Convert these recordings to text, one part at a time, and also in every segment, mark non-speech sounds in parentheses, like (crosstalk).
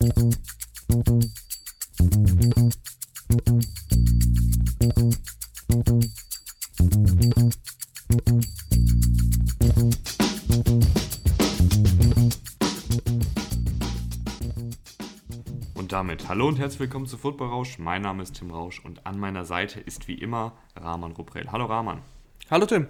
Und damit hallo und herzlich willkommen zu Football Rausch. Mein Name ist Tim Rausch und an meiner Seite ist wie immer Rahman Ruprell. Hallo Rahman. Hallo Tim.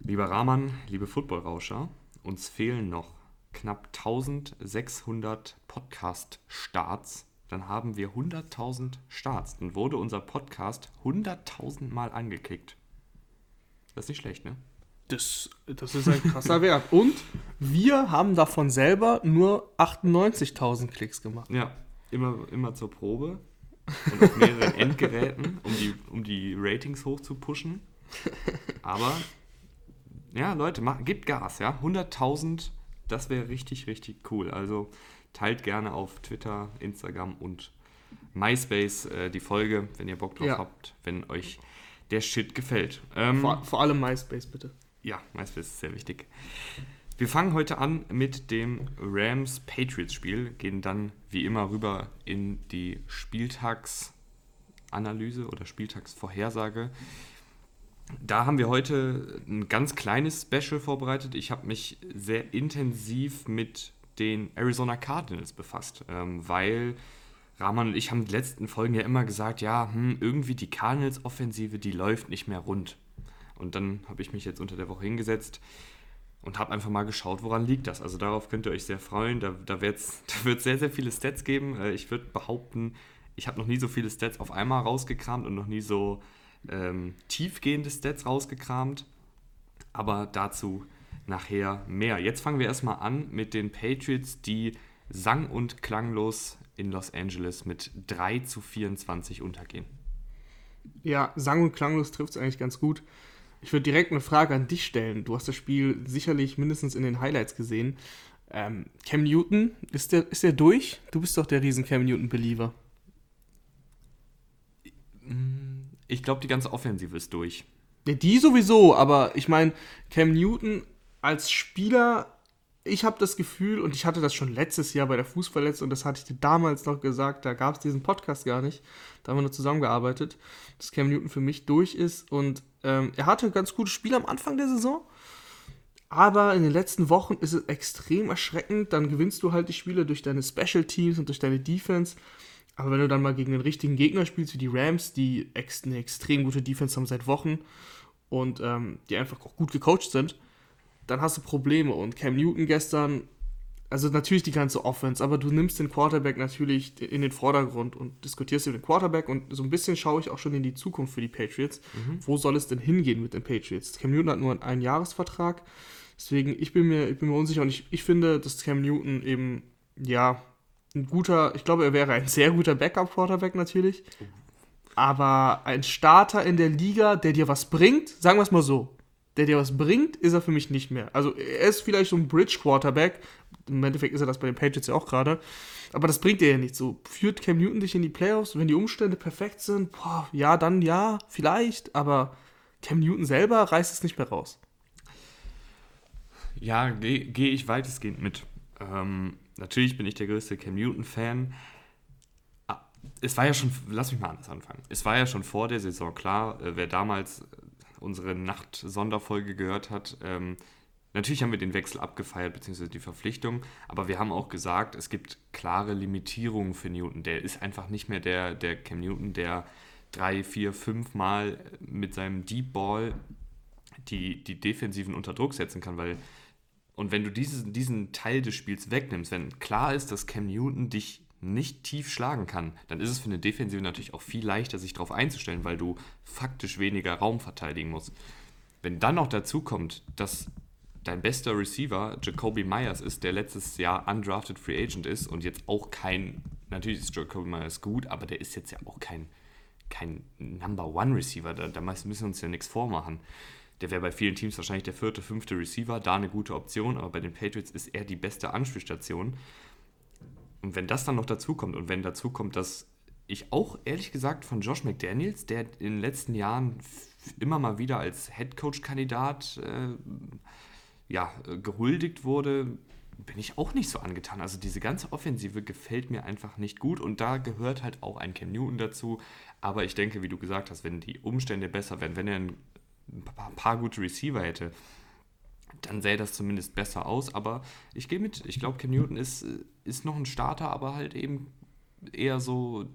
Lieber Rahman, liebe Football Rauscher, uns fehlen noch knapp 1600 Podcast-Starts. Dann haben wir 100.000 Starts. Dann wurde unser Podcast 100.000 Mal angeklickt. Das ist nicht schlecht, ne? Das, das ist ein krasser (laughs) Wert. Und wir haben davon selber nur 98.000 Klicks gemacht. Ja, immer, immer zur Probe und auf mehreren (laughs) Endgeräten, um die, um die Ratings hoch zu pushen. Aber, ja, Leute, macht, gebt Gas, ja. 100.000, das wäre richtig, richtig cool. Also teilt gerne auf Twitter, Instagram und MySpace äh, die Folge, wenn ihr Bock drauf Ja. habt, wenn euch der Shit gefällt. Ähm, Vor, vor allem MySpace, bitte. ja, MySpace ist sehr wichtig. Wir fangen heute an mit dem Rams-Patriots-Spiel, gehen dann wie immer rüber in die Spieltagsanalyse oder Spieltagsvorhersage. Da haben wir heute ein ganz kleines Special vorbereitet. Ich habe mich sehr intensiv mit den Arizona Cardinals befasst, ähm, weil Rahman und ich haben in den letzten Folgen ja immer gesagt, ja, hm, irgendwie die Cardinals-Offensive, die läuft nicht mehr rund. Und dann habe ich mich jetzt unter der Woche hingesetzt und habe einfach mal geschaut, woran liegt das. Also darauf könnt ihr euch sehr freuen. Da, da wird es (laughs) sehr, sehr viele Stats geben. Äh, Ich würde behaupten, ich habe noch nie so viele Stats auf einmal rausgekramt und noch nie so ähm, tiefgehende Stats rausgekramt. Aber dazu nachher mehr. Jetzt fangen wir erstmal an mit den Patriots, die sang- und klanglos in Los Angeles mit 3 zu 24 untergehen. Ja, sang- und klanglos trifft es eigentlich ganz gut. Ich würde direkt eine Frage an dich stellen. Du hast das Spiel sicherlich mindestens in den Highlights gesehen. Ähm, Cam Newton, ist der, ist der durch? Du bist doch der riesen Cam Newton-Believer. Ich glaube, die ganze Offensive ist durch. Die sowieso, aber ich meine, Cam Newton als Spieler, ich habe das Gefühl, und ich hatte das schon letztes Jahr bei der Fußverletzung, das hatte ich dir damals noch gesagt, da gab es diesen Podcast gar nicht, da haben wir nur zusammengearbeitet, dass Cam Newton für mich durch ist und ähm, er hatte ganz gutes Spiel am Anfang der Saison, aber in den letzten Wochen ist es extrem erschreckend, dann gewinnst du halt die Spiele durch deine Special Teams und durch deine Defense, aber wenn du dann mal gegen den richtigen Gegner spielst, wie die Rams, die ex eine extrem gute Defense haben seit Wochen und ähm, die einfach auch gut gecoacht sind, dann hast du Probleme. Und Cam Newton gestern, also natürlich die ganze Offense, aber du nimmst den Quarterback natürlich in den Vordergrund und diskutierst über den Quarterback und so ein bisschen schaue ich auch schon in die Zukunft für die Patriots. Wo soll es denn hingehen mit den Patriots? Cam Newton hat nur einen Einjahresvertrag, deswegen ich bin mir, ich bin mir unsicher und ich, ich finde, dass Cam Newton eben, ja, ein guter, ich glaube, er wäre ein sehr guter Backup-Quarterback natürlich. Aber ein Starter in der Liga, der dir was bringt, sagen wir es mal so, der dir was bringt, ist er für mich nicht mehr. Also er ist vielleicht so ein Bridge-Quarterback. Im Endeffekt ist er das bei den Patriots ja auch gerade. Aber das bringt dir ja nicht so. Führt Cam Newton dich in die Playoffs, wenn die Umstände perfekt sind? Boah, ja, dann ja, vielleicht. Aber Cam Newton selber reißt es nicht mehr raus. Ja, gehe geh ich weitestgehend mit. Ähm, natürlich bin ich der größte Cam Newton-Fan. Ah, Es war ja schon, lass mich mal anders anfangen. Es war ja schon vor der Saison klar, äh, wer damals unsere Nacht-Sonderfolge gehört hat, ähm, natürlich haben wir den Wechsel abgefeiert, beziehungsweise die Verpflichtung, aber wir haben auch gesagt, es gibt klare Limitierungen für Newton. Der ist einfach nicht mehr der, der Cam Newton, der drei, vier, fünf Mal mit seinem Deep Ball die, die Defensiven unter Druck setzen kann, weil und wenn du diesen, diesen Teil des Spiels wegnimmst, wenn klar ist, dass Cam Newton dich nicht tief schlagen kann, dann ist es für eine Defensive natürlich auch viel leichter, sich darauf einzustellen, weil du faktisch weniger Raum verteidigen musst. Wenn dann noch dazu kommt, dass dein bester Receiver Jacoby Myers ist, der letztes Jahr undrafted Free Agent ist und jetzt auch kein, natürlich ist Jacoby Myers gut, aber der ist jetzt ja auch kein, kein Number One Receiver, da, da müssen wir uns ja nichts vormachen. Der wäre bei vielen Teams wahrscheinlich der vierte, fünfte Receiver, da eine gute Option, aber bei den Patriots ist er die beste Anspielstation. Und wenn das dann noch dazu kommt und wenn dazu kommt, dass ich auch ehrlich gesagt von Josh McDaniels, der in den letzten Jahren immer mal wieder als Headcoach-Kandidat äh, ja, äh, gehuldigt wurde, bin ich auch nicht so angetan. Also diese ganze Offensive gefällt mir einfach nicht gut und da gehört halt auch ein Cam Newton dazu. Aber ich denke, wie du gesagt hast, wenn die Umstände besser wären, wenn er ein paar, paar gute Receiver hätte, dann sähe das zumindest besser aus. Aber ich gehe mit. Ich glaube, Cam Newton ist, ist noch ein Starter, aber halt eben eher so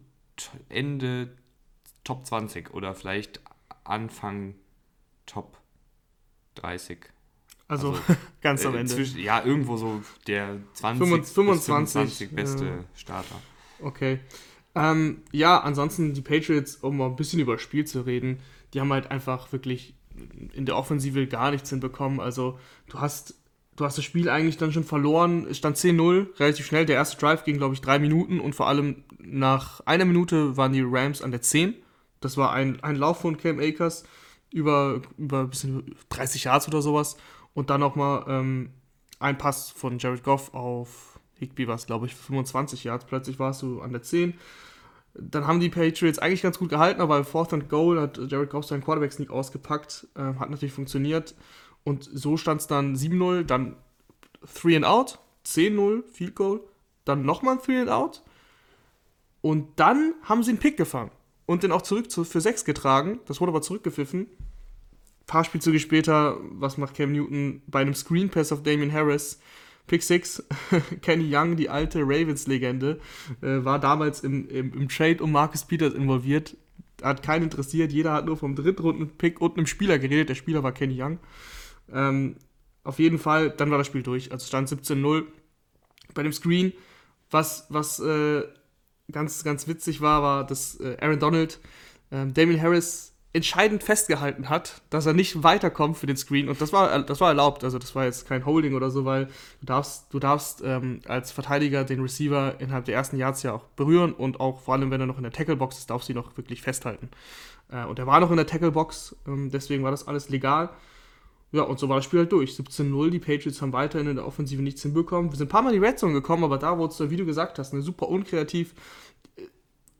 Ende Top 20 oder vielleicht Anfang Top 30. Also, also (laughs) ganz am äh, Ende. Zwischen, ja, irgendwo so der 20 25, 25 beste ja. Starter. Okay. Ähm, ja, ansonsten die Patriots, um mal ein bisschen über das Spiel zu reden, die haben halt einfach wirklich in der Offensive gar nichts hinbekommen. Also du hast, du hast das Spiel eigentlich dann schon verloren. Es stand 10-0, relativ schnell. Der erste Drive ging, glaube ich, drei Minuten und vor allem nach einer Minute waren die Rams an der 10. Das war ein, ein Lauf von Cam Akers über, über ein bisschen 30 Yards oder sowas. Und dann nochmal ähm, ein Pass von Jared Goff auf Higby war es, glaube ich, 25 Yards. Plötzlich warst du an der 10. Dann haben die Patriots eigentlich ganz gut gehalten, aber im Fourth and Goal hat Jared Goff seinen Quarterback-Sneak ausgepackt. Äh, hat natürlich funktioniert. Und so stand es dann 7-0, dann 3 and out, 10-0, Field Goal, dann nochmal ein 3 and out. Und dann haben sie einen Pick gefangen und den auch zurück zu, für 6 getragen. Das wurde aber zurückgepfiffen. Ein paar Spielzüge später, was macht Cam Newton bei einem Screen Pass auf Damien Harris? Pick 6, (laughs) Kenny Young, die alte Ravens-Legende, äh, war damals im, im, im, Trade um Marcus Peters involviert. Hat keinen interessiert, jeder hat nur vom Drittrunden-Pick und einem Spieler geredet. Der Spieler war Kenny Young. Ähm, auf jeden Fall, dann war das Spiel durch. Also stand 17-0 bei dem Screen. Was, was äh, ganz, ganz witzig war, war, dass äh, Aaron Donald äh, Damien Harris entscheidend festgehalten hat, dass er nicht weiterkommt für den Screen. Und das war, das war erlaubt. Also das war jetzt kein Holding oder so, weil du darfst, du darfst ähm, als Verteidiger den Receiver innerhalb der ersten Yards ja auch berühren und auch vor allem, wenn er noch in der Tacklebox ist, darfst du ihn noch wirklich festhalten. Äh, und er war noch in der Tacklebox, ähm, deswegen war das alles legal. Ja, und so war das Spiel halt durch. 17-0, die Patriots haben weiterhin in der Offensive nichts hinbekommen. Wir sind ein paar Mal in die Red Zone gekommen, aber da wurde es, wie du gesagt hast, eine super unkreativ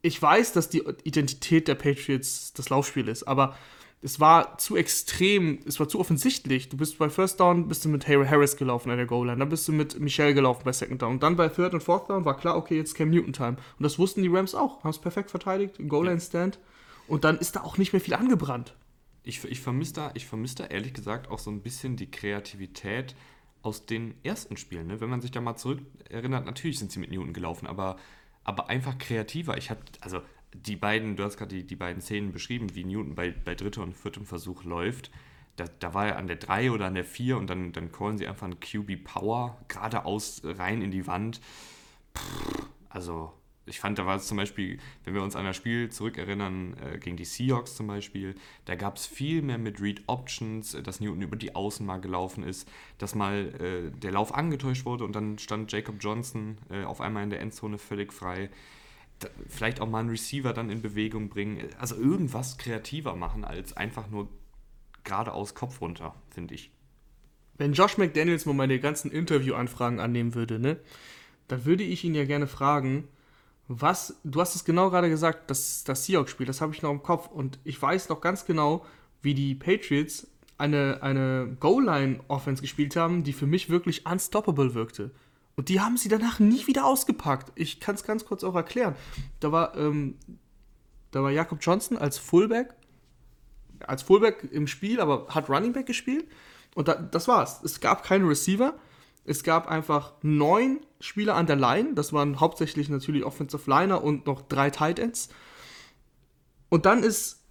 ich weiß, dass die Identität der Patriots das Laufspiel ist, aber es war zu extrem, es war zu offensichtlich. Du bist bei First Down, bist du mit Harry Harris gelaufen an der Goal Line, dann bist du mit Michelle gelaufen bei Second Down und dann bei Third und Fourth Down war klar, okay, jetzt Cam Newton Time. Und das wussten die Rams auch, haben es perfekt verteidigt, Goal Line Stand und dann ist da auch nicht mehr viel angebrannt. Ich, ich vermisse da, vermiss da ehrlich gesagt auch so ein bisschen die Kreativität aus den ersten Spielen. Ne? Wenn man sich da mal zurück erinnert, natürlich sind sie mit Newton gelaufen, aber aber einfach kreativer. Ich habe, also die beiden, du hast gerade die, die beiden Szenen beschrieben, wie Newton bei, bei dritter und viertem Versuch läuft. Da, da war er an der 3 oder an der 4 und dann, dann callen sie einfach einen QB Power geradeaus rein in die Wand. Pff, also ich fand, da war es zum Beispiel, wenn wir uns an das Spiel zurückerinnern, äh, gegen die Seahawks zum Beispiel, da gab es viel mehr mit Read Options, äh, dass Newton über die Außen mal gelaufen ist, dass mal äh, der Lauf angetäuscht wurde und dann stand Jacob Johnson äh, auf einmal in der Endzone völlig frei. Da, vielleicht auch mal einen Receiver dann in Bewegung bringen. Also irgendwas kreativer machen als einfach nur geradeaus Kopf runter, finde ich. Wenn Josh McDaniels mal meine ganzen Interviewanfragen annehmen würde, ne, dann würde ich ihn ja gerne fragen, was, du hast es genau gerade gesagt, das, das Seahawks-Spiel, das habe ich noch im Kopf und ich weiß noch ganz genau, wie die Patriots eine, eine Goal-Line-Offense gespielt haben, die für mich wirklich unstoppable wirkte. Und die haben sie danach nie wieder ausgepackt. Ich kann es ganz kurz auch erklären. Da war, ähm, da war Jakob Johnson als Fullback, als Fullback im Spiel, aber hat Running Back gespielt. Und da, das war's. Es gab keine Receiver. Es gab einfach neun Spieler an der Line. Das waren hauptsächlich natürlich Offensive Liner und noch drei Tight Ends. Und dann ist,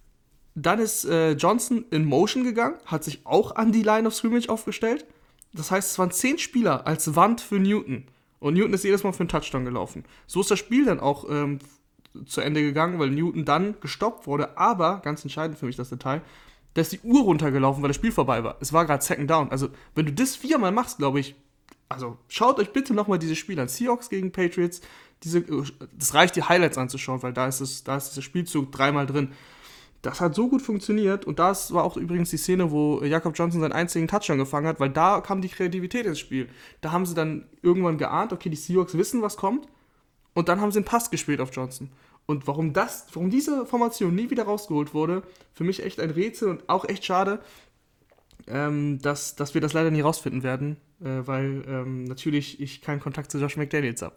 dann ist äh, Johnson in Motion gegangen, hat sich auch an die Line of Scrimmage aufgestellt. Das heißt, es waren zehn Spieler als Wand für Newton. Und Newton ist jedes Mal für einen Touchdown gelaufen. So ist das Spiel dann auch ähm, zu Ende gegangen, weil Newton dann gestoppt wurde. Aber, ganz entscheidend für mich das Detail, da ist die Uhr runtergelaufen, weil das Spiel vorbei war. Es war gerade Second Down. Also, wenn du das viermal machst, glaube ich, also schaut euch bitte nochmal dieses Spiel an. Seahawks gegen Patriots. Diese, das reicht, die Highlights anzuschauen, weil da ist, es, da ist dieser Spielzug dreimal drin. Das hat so gut funktioniert und das war auch übrigens die Szene, wo Jakob Johnson seinen einzigen Touchdown gefangen hat, weil da kam die Kreativität ins Spiel. Da haben sie dann irgendwann geahnt, okay, die Seahawks wissen, was kommt und dann haben sie einen Pass gespielt auf Johnson. Und warum das, warum diese Formation nie wieder rausgeholt wurde, für mich echt ein Rätsel und auch echt schade. Ähm, dass, dass wir das leider nie rausfinden werden, äh, weil ähm, natürlich ich keinen Kontakt zu Josh McDaniels habe.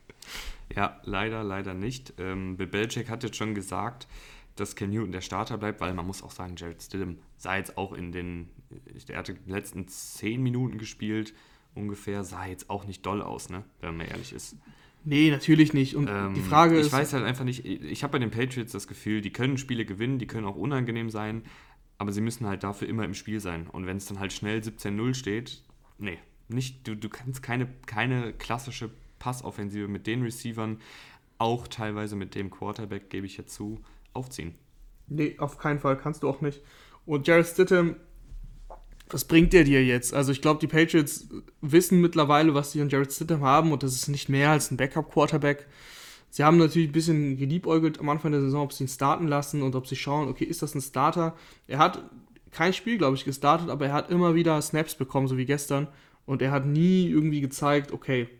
(laughs) ja, leider, leider nicht. Ähm, Bill Belichick hat jetzt schon gesagt, dass Ken Newton der Starter bleibt, weil man muss auch sagen, Jared Stidham sah jetzt auch in den, er hatte die letzten zehn Minuten gespielt, ungefähr, sah jetzt auch nicht doll aus, ne, wenn man ehrlich ist. Nee, natürlich nicht. Und ähm, die Frage ich ist. Ich weiß halt einfach nicht, ich habe bei den Patriots das Gefühl, die können Spiele gewinnen, die können auch unangenehm sein, aber sie müssen halt dafür immer im Spiel sein. Und wenn es dann halt schnell 17-0 steht, nee, nicht, du, du kannst keine, keine klassische Passoffensive mit den Receivern, auch teilweise mit dem Quarterback, gebe ich jetzt zu, aufziehen. Nee, auf keinen Fall kannst du auch nicht. Und Jared Stidham, was bringt der dir jetzt? Also ich glaube, die Patriots wissen mittlerweile, was sie an Jared Stidham haben und das ist nicht mehr als ein Backup-Quarterback. Sie haben natürlich ein bisschen geliebäugelt am Anfang der Saison, ob sie ihn starten lassen und ob sie schauen, okay, ist das ein Starter? Er hat kein Spiel, glaube ich, gestartet, aber er hat immer wieder Snaps bekommen, so wie gestern. Und er hat nie irgendwie gezeigt, okay,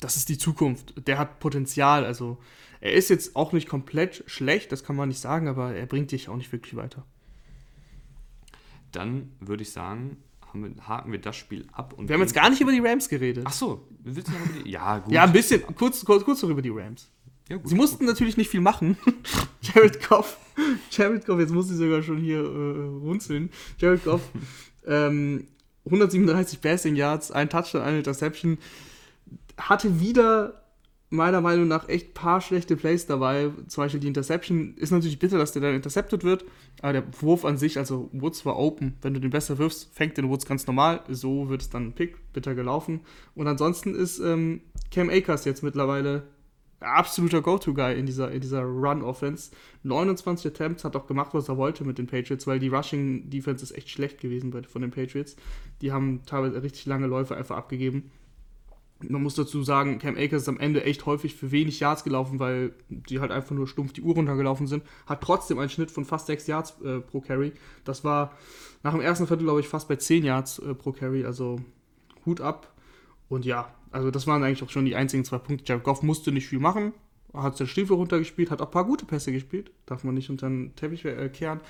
das ist die Zukunft. Der hat Potenzial. Also er ist jetzt auch nicht komplett schlecht, das kann man nicht sagen, aber er bringt dich auch nicht wirklich weiter. Dann würde ich sagen, wir, haken wir das Spiel ab. wir haben jetzt gar nicht über die Rams geredet. Ach so, willst du noch über die? Ja, gut. Ja, ein bisschen, kurz, kurz, kurz noch über die Rams. Ja, gut, Sie mussten gut. natürlich nicht viel machen. (laughs) Jared Goff, Jared Goff, jetzt muss ich sogar schon hier äh, runzeln. Jared Goff, (laughs) ähm, 137 Passing Yards, ein Touchdown, eine Interception. Hatte wieder meiner Meinung nach echt paar schlechte Plays dabei. Zum Beispiel die Interception ist natürlich bitter, dass der dann intercepted wird. Aber der Wurf an sich, also Woods war open. Wenn du den besser wirfst, fängt den Woods ganz normal. So wird es dann ein Pick, bitter gelaufen. Und ansonsten ist ähm, Cam Akers jetzt mittlerweile absoluter Go-To-Guy in dieser, in dieser Run-Offense. 29 Attempts, hat auch gemacht, was er wollte mit den Patriots, weil die Rushing-Defense ist echt schlecht gewesen bei, von den Patriots. Die haben teilweise richtig lange Läufe einfach abgegeben. Man muss dazu sagen, Cam Akers ist am Ende echt häufig für wenig Yards gelaufen, weil die halt einfach nur stumpf die Uhr runtergelaufen sind. Hat trotzdem einen Schnitt von fast 6 Yards äh, pro Carry. Das war nach dem ersten Viertel, glaube ich, fast bei 10 Yards äh, pro Carry. Also Hut ab. Und ja, also das waren eigentlich auch schon die einzigen zwei Punkte. Jared Goff musste nicht viel machen. Hat seinen Stiefel runtergespielt, hat auch ein paar gute Pässe gespielt. Darf man nicht unter den Teppich äh, kehren.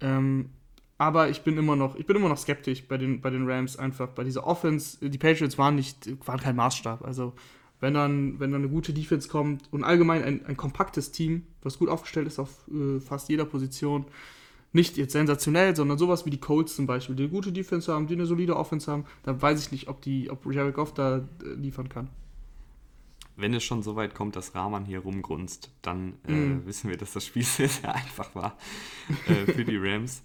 Ähm, aber ich bin immer noch, ich bin immer noch skeptisch bei den, bei den Rams einfach. Bei dieser Offense, die Patriots waren nicht, waren kein Maßstab. Also wenn dann, wenn dann eine gute Defense kommt und allgemein ein, ein kompaktes Team, was gut aufgestellt ist auf äh, fast jeder Position, nicht jetzt sensationell, sondern sowas wie die Colts zum Beispiel, die eine gute Defense haben, die eine solide Offense haben, dann weiß ich nicht, ob die, ob Jared Goff da äh, liefern kann wenn es schon so weit kommt, dass Rahman hier rumgrunzt, dann äh, mm. wissen wir, dass das Spiel (laughs) sehr, sehr einfach war äh, für die Rams.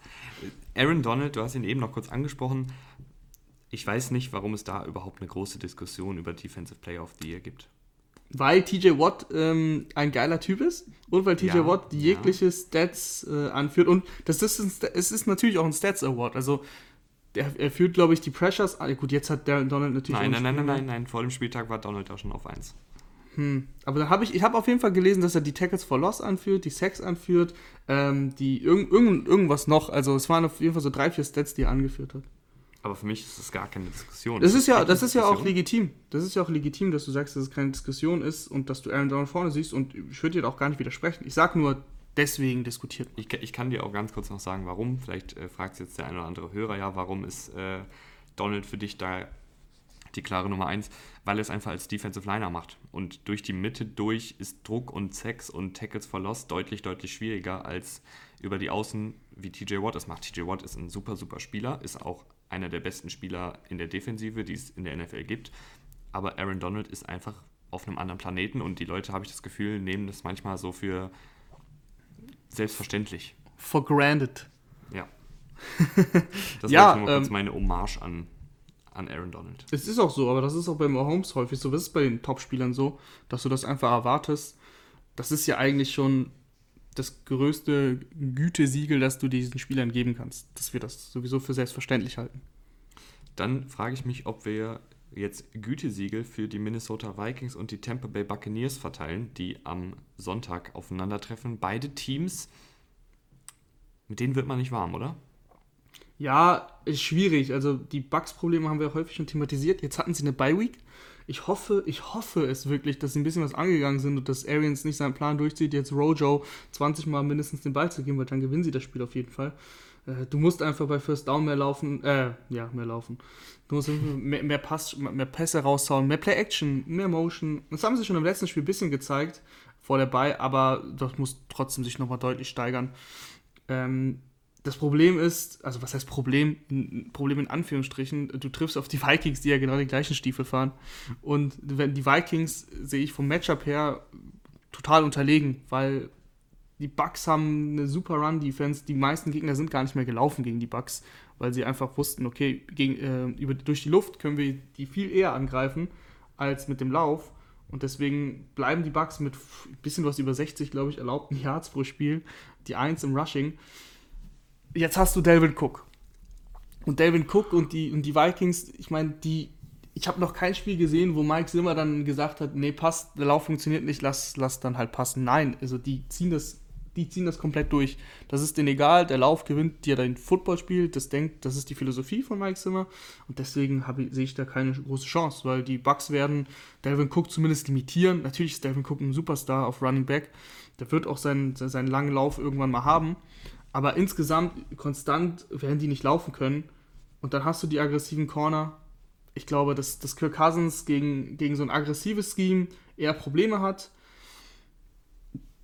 Aaron Donald, du hast ihn eben noch kurz angesprochen. Ich weiß nicht, warum es da überhaupt eine große Diskussion über Defensive Player of the Year gibt. Weil TJ Watt ähm, ein geiler Typ ist und weil TJ ja, Watt jegliche ja. Stats äh, anführt. Und das ist ein, es ist natürlich auch ein Stats Award. Also der, er führt, glaube ich, die Pressures. Ah, gut, jetzt hat Donald natürlich. Nein, nein, nein, nein, nein, nein. Vor dem Spieltag war Donald da schon auf 1. Hm. Aber da habe ich, ich habe auf jeden Fall gelesen, dass er die Tackles for Loss anführt, die Sacks anführt, ähm, die irgend, irgend, irgendwas noch. Also es waren auf jeden Fall so drei, vier Stats, die er angeführt hat. Aber für mich ist das gar keine Diskussion. Das, das ist ja, das ist ja auch legitim. Das ist ja auch legitim, dass du sagst, dass es keine Diskussion ist und dass du Aaron Donald vorne siehst. Und ich würde dir auch gar nicht widersprechen. Ich sage nur, deswegen diskutiert. Ich, ich kann dir auch ganz kurz noch sagen, warum. Vielleicht äh, fragt jetzt der eine oder andere Hörer ja, warum ist äh, Donald für dich da die klare Nummer 1, weil er es einfach als Defensive Liner macht. Und durch die Mitte durch ist Druck und Sex und Tackles for Loss deutlich, deutlich schwieriger als über die Außen, wie TJ Watt es macht. TJ Watt ist ein super, super Spieler, ist auch einer der besten Spieler in der Defensive, die es in der NFL gibt. Aber Aaron Donald ist einfach auf einem anderen Planeten und die Leute, habe ich das Gefühl, nehmen das manchmal so für selbstverständlich. For granted. Ja. (laughs) Das ja, war nur kurz ähm, meine Hommage an an Aaron Donald. Es ist auch so, aber das ist auch bei Mahomes häufig so. Das ist bei den Topspielern so, dass du das einfach erwartest. Das ist ja eigentlich schon das größte Gütesiegel, das du diesen Spielern geben kannst, dass wir das sowieso für selbstverständlich halten. Dann frage ich mich, ob wir jetzt Gütesiegel für die Minnesota Vikings und die Tampa Bay Buccaneers verteilen, die am Sonntag aufeinandertreffen. Beide Teams, mit denen wird man nicht warm, oder? Ja, ist schwierig. Also die Bugs-Probleme haben wir häufig schon thematisiert. Jetzt hatten sie eine Bye-Week. Ich hoffe, ich hoffe es wirklich, dass sie ein bisschen was angegangen sind und dass Arians nicht seinen Plan durchzieht, jetzt Rojo 20 Mal mindestens den Ball zu geben, weil dann gewinnen sie das Spiel auf jeden Fall. Äh, du musst einfach bei First Down mehr laufen, äh, ja, mehr laufen. Du musst mehr, mehr, Pass, mehr Pässe raushauen, mehr Play-Action, mehr Motion. Das haben sie schon im letzten Spiel ein bisschen gezeigt, vor der Bye, aber das muss trotzdem sich nochmal deutlich steigern. Ähm, das Problem ist, also was heißt Problem? Problem in Anführungsstrichen, du triffst auf die Vikings, die ja genau den gleichen Stiefel fahren. Und wenn die Vikings sehe ich vom Matchup her total unterlegen, weil die Bucks haben eine super Run-Defense. Die meisten Gegner sind gar nicht mehr gelaufen gegen die Bucks, weil sie einfach wussten, okay, gegen, äh, über, durch die Luft können wir die viel eher angreifen als mit dem Lauf. Und deswegen bleiben die Bucks mit ein bisschen was über 60, glaube ich, erlaubten Yards pro Spiel, die 1 im Rushing. Jetzt hast du Delvin Cook. Und Delvin Cook und die, und die Vikings, ich meine, die ich habe noch kein Spiel gesehen, wo Mike Zimmer dann gesagt hat, nee, passt, der Lauf funktioniert nicht, lass, lass dann halt passen. Nein, also die ziehen das die ziehen das komplett durch. Das ist denen egal, der Lauf gewinnt dir dein Footballspiel, das denkt, das ist die Philosophie von Mike Zimmer und deswegen sehe ich da keine große Chance, weil die Bucks werden Delvin Cook zumindest limitieren. Natürlich ist Delvin Cook ein Superstar auf Running Back, der wird auch seinen, seinen langen Lauf irgendwann mal haben, aber insgesamt konstant werden die nicht laufen können und dann hast du die aggressiven Corner. Ich glaube, dass, dass Kirk Cousins gegen, gegen so ein aggressives Scheme eher Probleme hat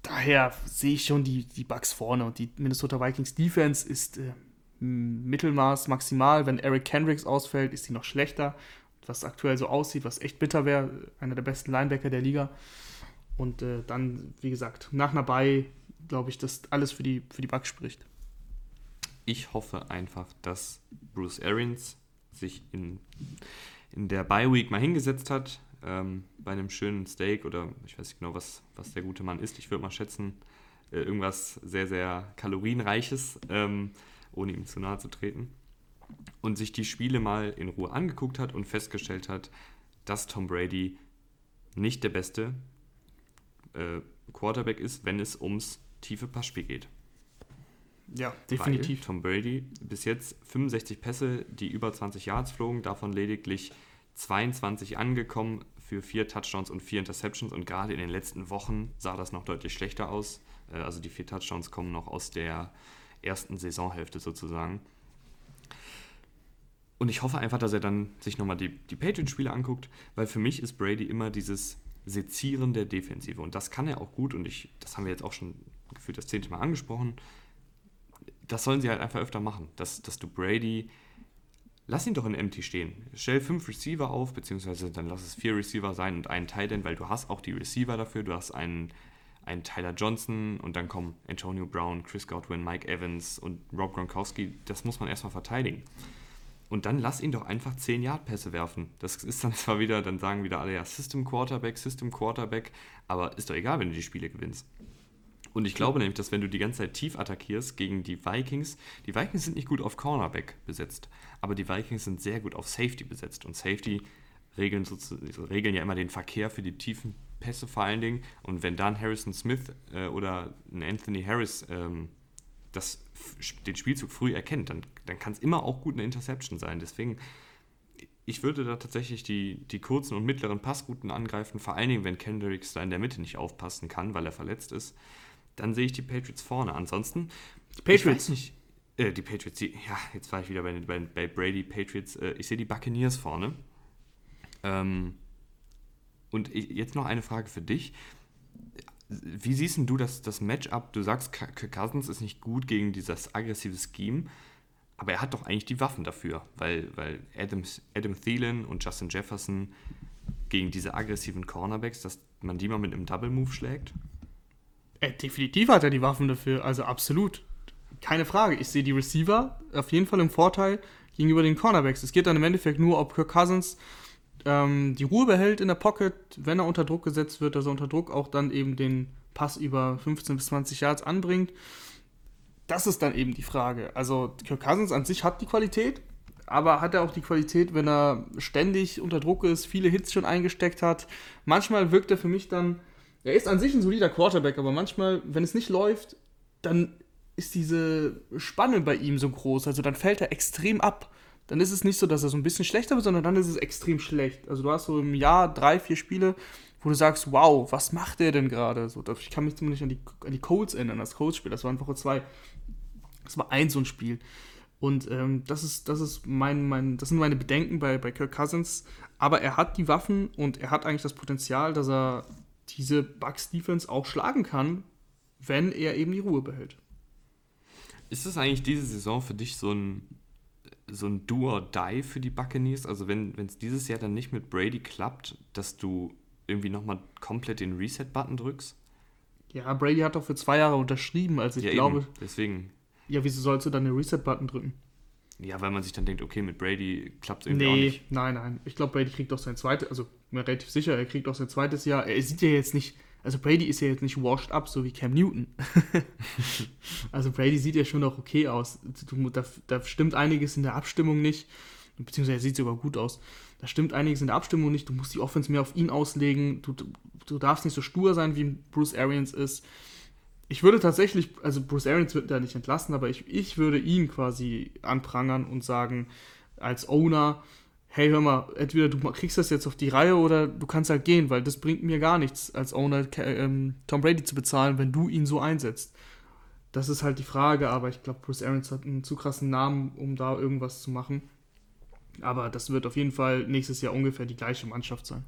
daher sehe ich schon die, die Bugs vorne und die Minnesota Vikings Defense ist äh, Mittelmaß maximal. Wenn Eric Kendricks ausfällt, ist sie noch schlechter. Was aktuell so aussieht, was echt bitter wäre, einer der besten Linebacker der Liga. Und äh, dann, wie gesagt, nach einer Bye glaube ich, dass alles für die, für die Bucks spricht. Ich hoffe einfach, dass Bruce Arians sich in, in der Bye Week mal hingesetzt hat, ähm, bei einem schönen Steak oder ich weiß nicht genau, was, was der gute Mann isst. Ich würde mal schätzen, äh, irgendwas sehr, sehr kalorienreiches, ähm, ohne ihm zu nahe zu treten. Und sich die Spiele mal in Ruhe angeguckt hat und festgestellt hat, dass Tom Brady nicht der beste äh, Quarterback ist, wenn es ums tiefe Passspiel geht. Ja, definitiv. Weil Tom Brady bis jetzt 65 Pässe, die über 20 Yards flogen, davon lediglich 22 angekommen für vier Touchdowns und vier Interceptions und gerade in den letzten Wochen sah das noch deutlich schlechter aus. Äh, also die vier Touchdowns kommen noch aus der ersten Saisonhälfte sozusagen. Und ich hoffe einfach, dass er dann sich nochmal die, die Patriots-Spiele anguckt, weil für mich ist Brady immer dieses Sezieren der Defensive. Und das kann er auch gut und ich, das haben wir jetzt auch schon gefühlt das zehnte Mal angesprochen. Das sollen sie halt einfach öfter machen, dass, dass du Brady lass ihn doch in Empty stehen. Stell fünf Receiver auf, beziehungsweise dann lass es vier Receiver sein und einen Tight End, weil du hast auch die Receiver dafür. Du hast einen, einen Tyler Johnson und dann kommen Antonio Brown, Chris Godwin, Mike Evans und Rob Gronkowski. Das muss man erstmal verteidigen. Und dann lass ihn doch einfach 10 Yard Pässe werfen. Das ist dann (laughs) zwar wieder, dann sagen wieder alle, ja, System Quarterback, System Quarterback, aber ist doch egal, wenn du die Spiele gewinnst. Und ich glaube nämlich, dass wenn du die ganze Zeit tief attackierst gegen die Vikings, die Vikings sind nicht gut auf Cornerback besetzt, aber die Vikings sind sehr gut auf Safety besetzt. Und Safety regeln, regeln ja immer den Verkehr für die tiefen Pässe vor allen Dingen. Und wenn dann Harrison Smith äh, oder ein Anthony Harris ähm, das, den Spielzug früh erkennt, dann, dann kann es immer auch gut eine Interception sein. Deswegen, ich würde da tatsächlich die, die kurzen und mittleren Passrouten angreifen, vor allen Dingen, wenn Kendricks da in der Mitte nicht aufpassen kann, weil er verletzt ist dann sehe ich die Patriots vorne. Ansonsten, die Patriots nicht. Äh, die Patriots, die, ja, jetzt war ich wieder bei, bei, bei Brady Patriots. Äh, ich sehe die Buccaneers vorne. Ähm, und ich, jetzt noch eine Frage für dich. Wie siehst du das, das Matchup? Du sagst, Kirk Cousins ist nicht gut gegen dieses aggressive Scheme, aber er hat doch eigentlich die Waffen dafür, weil, weil Adam, Adam Thielen und Justin Jefferson gegen diese aggressiven Cornerbacks, dass man die mal mit einem Double Move schlägt? Äh, definitiv hat er die Waffen dafür, also absolut. Keine Frage. Ich sehe die Receiver auf jeden Fall im Vorteil gegenüber den Cornerbacks. Es geht dann im Endeffekt nur, ob Kirk Cousins ähm, die Ruhe behält in der Pocket, wenn er unter Druck gesetzt wird, dass er unter Druck auch dann eben den Pass über 15 bis 20 Yards anbringt. Das ist dann eben die Frage. Also Kirk Cousins an sich hat die Qualität, aber hat er auch die Qualität, wenn er ständig unter Druck ist, viele Hits schon eingesteckt hat. Manchmal wirkt er für mich dann er ist an sich ein solider Quarterback, aber manchmal, wenn es nicht läuft, dann ist diese Spanne bei ihm so groß. Also dann fällt er extrem ab. Dann ist es nicht so, dass er so ein bisschen schlechter wird, sondern dann ist es extrem schlecht. Also du hast so im Jahr drei, vier Spiele, wo du sagst, wow, was macht der denn gerade? So, ich kann mich zumindest an die, an die Colts erinnern, das Colts-Spiel, das war in Woche zwei. Das war ein so ein Spiel. Und ähm, das ist, das ist mein, mein, das sind meine Bedenken bei, bei Kirk Cousins. Aber er hat die Waffen und er hat eigentlich das Potenzial, dass er diese Bucks Defense auch schlagen kann, wenn er eben die Ruhe behält. Ist es eigentlich diese Saison für dich so ein, so ein Do or Die für die Buccaneers? Also wenn es dieses Jahr dann nicht mit Brady klappt, dass du irgendwie nochmal komplett den Reset-Button drückst? Ja, Brady hat doch für zwei Jahre unterschrieben, also ich ja, glaube. Eben. Deswegen. Ja, wieso sollst du dann den Reset-Button drücken? Ja, weil man sich dann denkt, okay, mit Brady klappt es irgendwie nee, auch nicht. Nein, nein. Ich glaube, Brady kriegt auch sein zweites, also bin mir relativ sicher, er kriegt auch sein zweites Jahr. Er sieht ja jetzt nicht, also Brady ist ja jetzt nicht washed up, so wie Cam Newton. (laughs) also Brady sieht ja schon noch okay aus. Da, da stimmt einiges in der Abstimmung nicht, beziehungsweise er sieht sogar gut aus. Da stimmt einiges in der Abstimmung nicht. Du musst die Offense mehr auf ihn auslegen. Du, du, darfst nicht so stur sein, wie Bruce Arians ist ich würde tatsächlich, also Bruce Arians wird da nicht entlassen, aber ich, ich würde ihn quasi anprangern und sagen, als Owner, hey, hör mal, entweder du kriegst das jetzt auf die Reihe oder du kannst halt gehen, weil das bringt mir gar nichts, als Owner ähm, Tom Brady zu bezahlen, wenn du ihn so einsetzt. Das ist halt die Frage, aber ich glaube, Bruce Arians hat einen zu krassen Namen, um da irgendwas zu machen. Aber das wird auf jeden Fall nächstes Jahr ungefähr die gleiche Mannschaft sein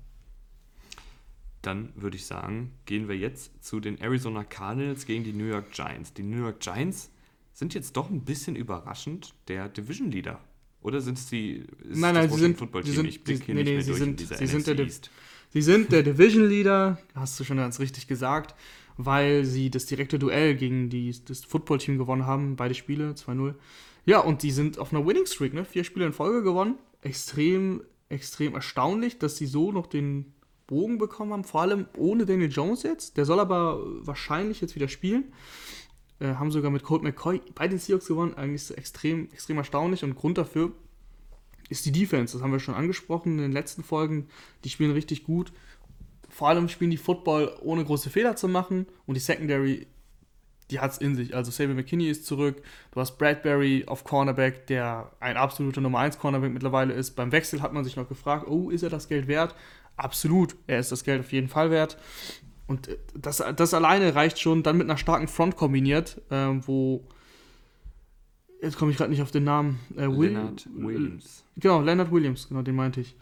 dann würde ich sagen, gehen wir jetzt zu den Arizona Cardinals gegen die New York Giants. Die New York Giants sind jetzt doch ein bisschen überraschend der Division Leader. Oder sind es die nein, nein, sie sind, Football-Team? Sind, ich hier nee, nicht nee, durch sind, sie sind, der, sie sind der Division Leader, hast du schon ganz richtig gesagt, weil sie das direkte Duell gegen die, das Football-Team gewonnen haben, beide Spiele, 2-0. Ja, und die sind auf einer Winning Streak, ne? vier Spiele in Folge gewonnen. Extrem, extrem erstaunlich, dass sie so noch den Bogen bekommen haben, vor allem ohne Daniel Jones jetzt. Der soll aber wahrscheinlich jetzt wieder spielen. Äh, haben sogar mit Colt McCoy bei den Seahawks gewonnen. Eigentlich extrem, extrem erstaunlich und Grund dafür ist die Defense. Das haben wir schon angesprochen in den letzten Folgen. Die spielen richtig gut. Vor allem spielen die Football ohne große Fehler zu machen und die Secondary, die hat es in sich. Also Sabre McKinney ist zurück. Du hast Bradbury auf Cornerback, der ein absoluter Nummer 1 Cornerback mittlerweile ist. Beim Wechsel hat man sich noch gefragt, oh, ist er das Geld wert? absolut, er ist das Geld auf jeden Fall wert. Und äh, das, das alleine reicht schon, dann mit einer starken Front kombiniert, äh, wo. Jetzt komme ich gerade nicht auf den Namen. Äh, Leonard Williams. Genau, Leonard Williams, genau, den meinte ich.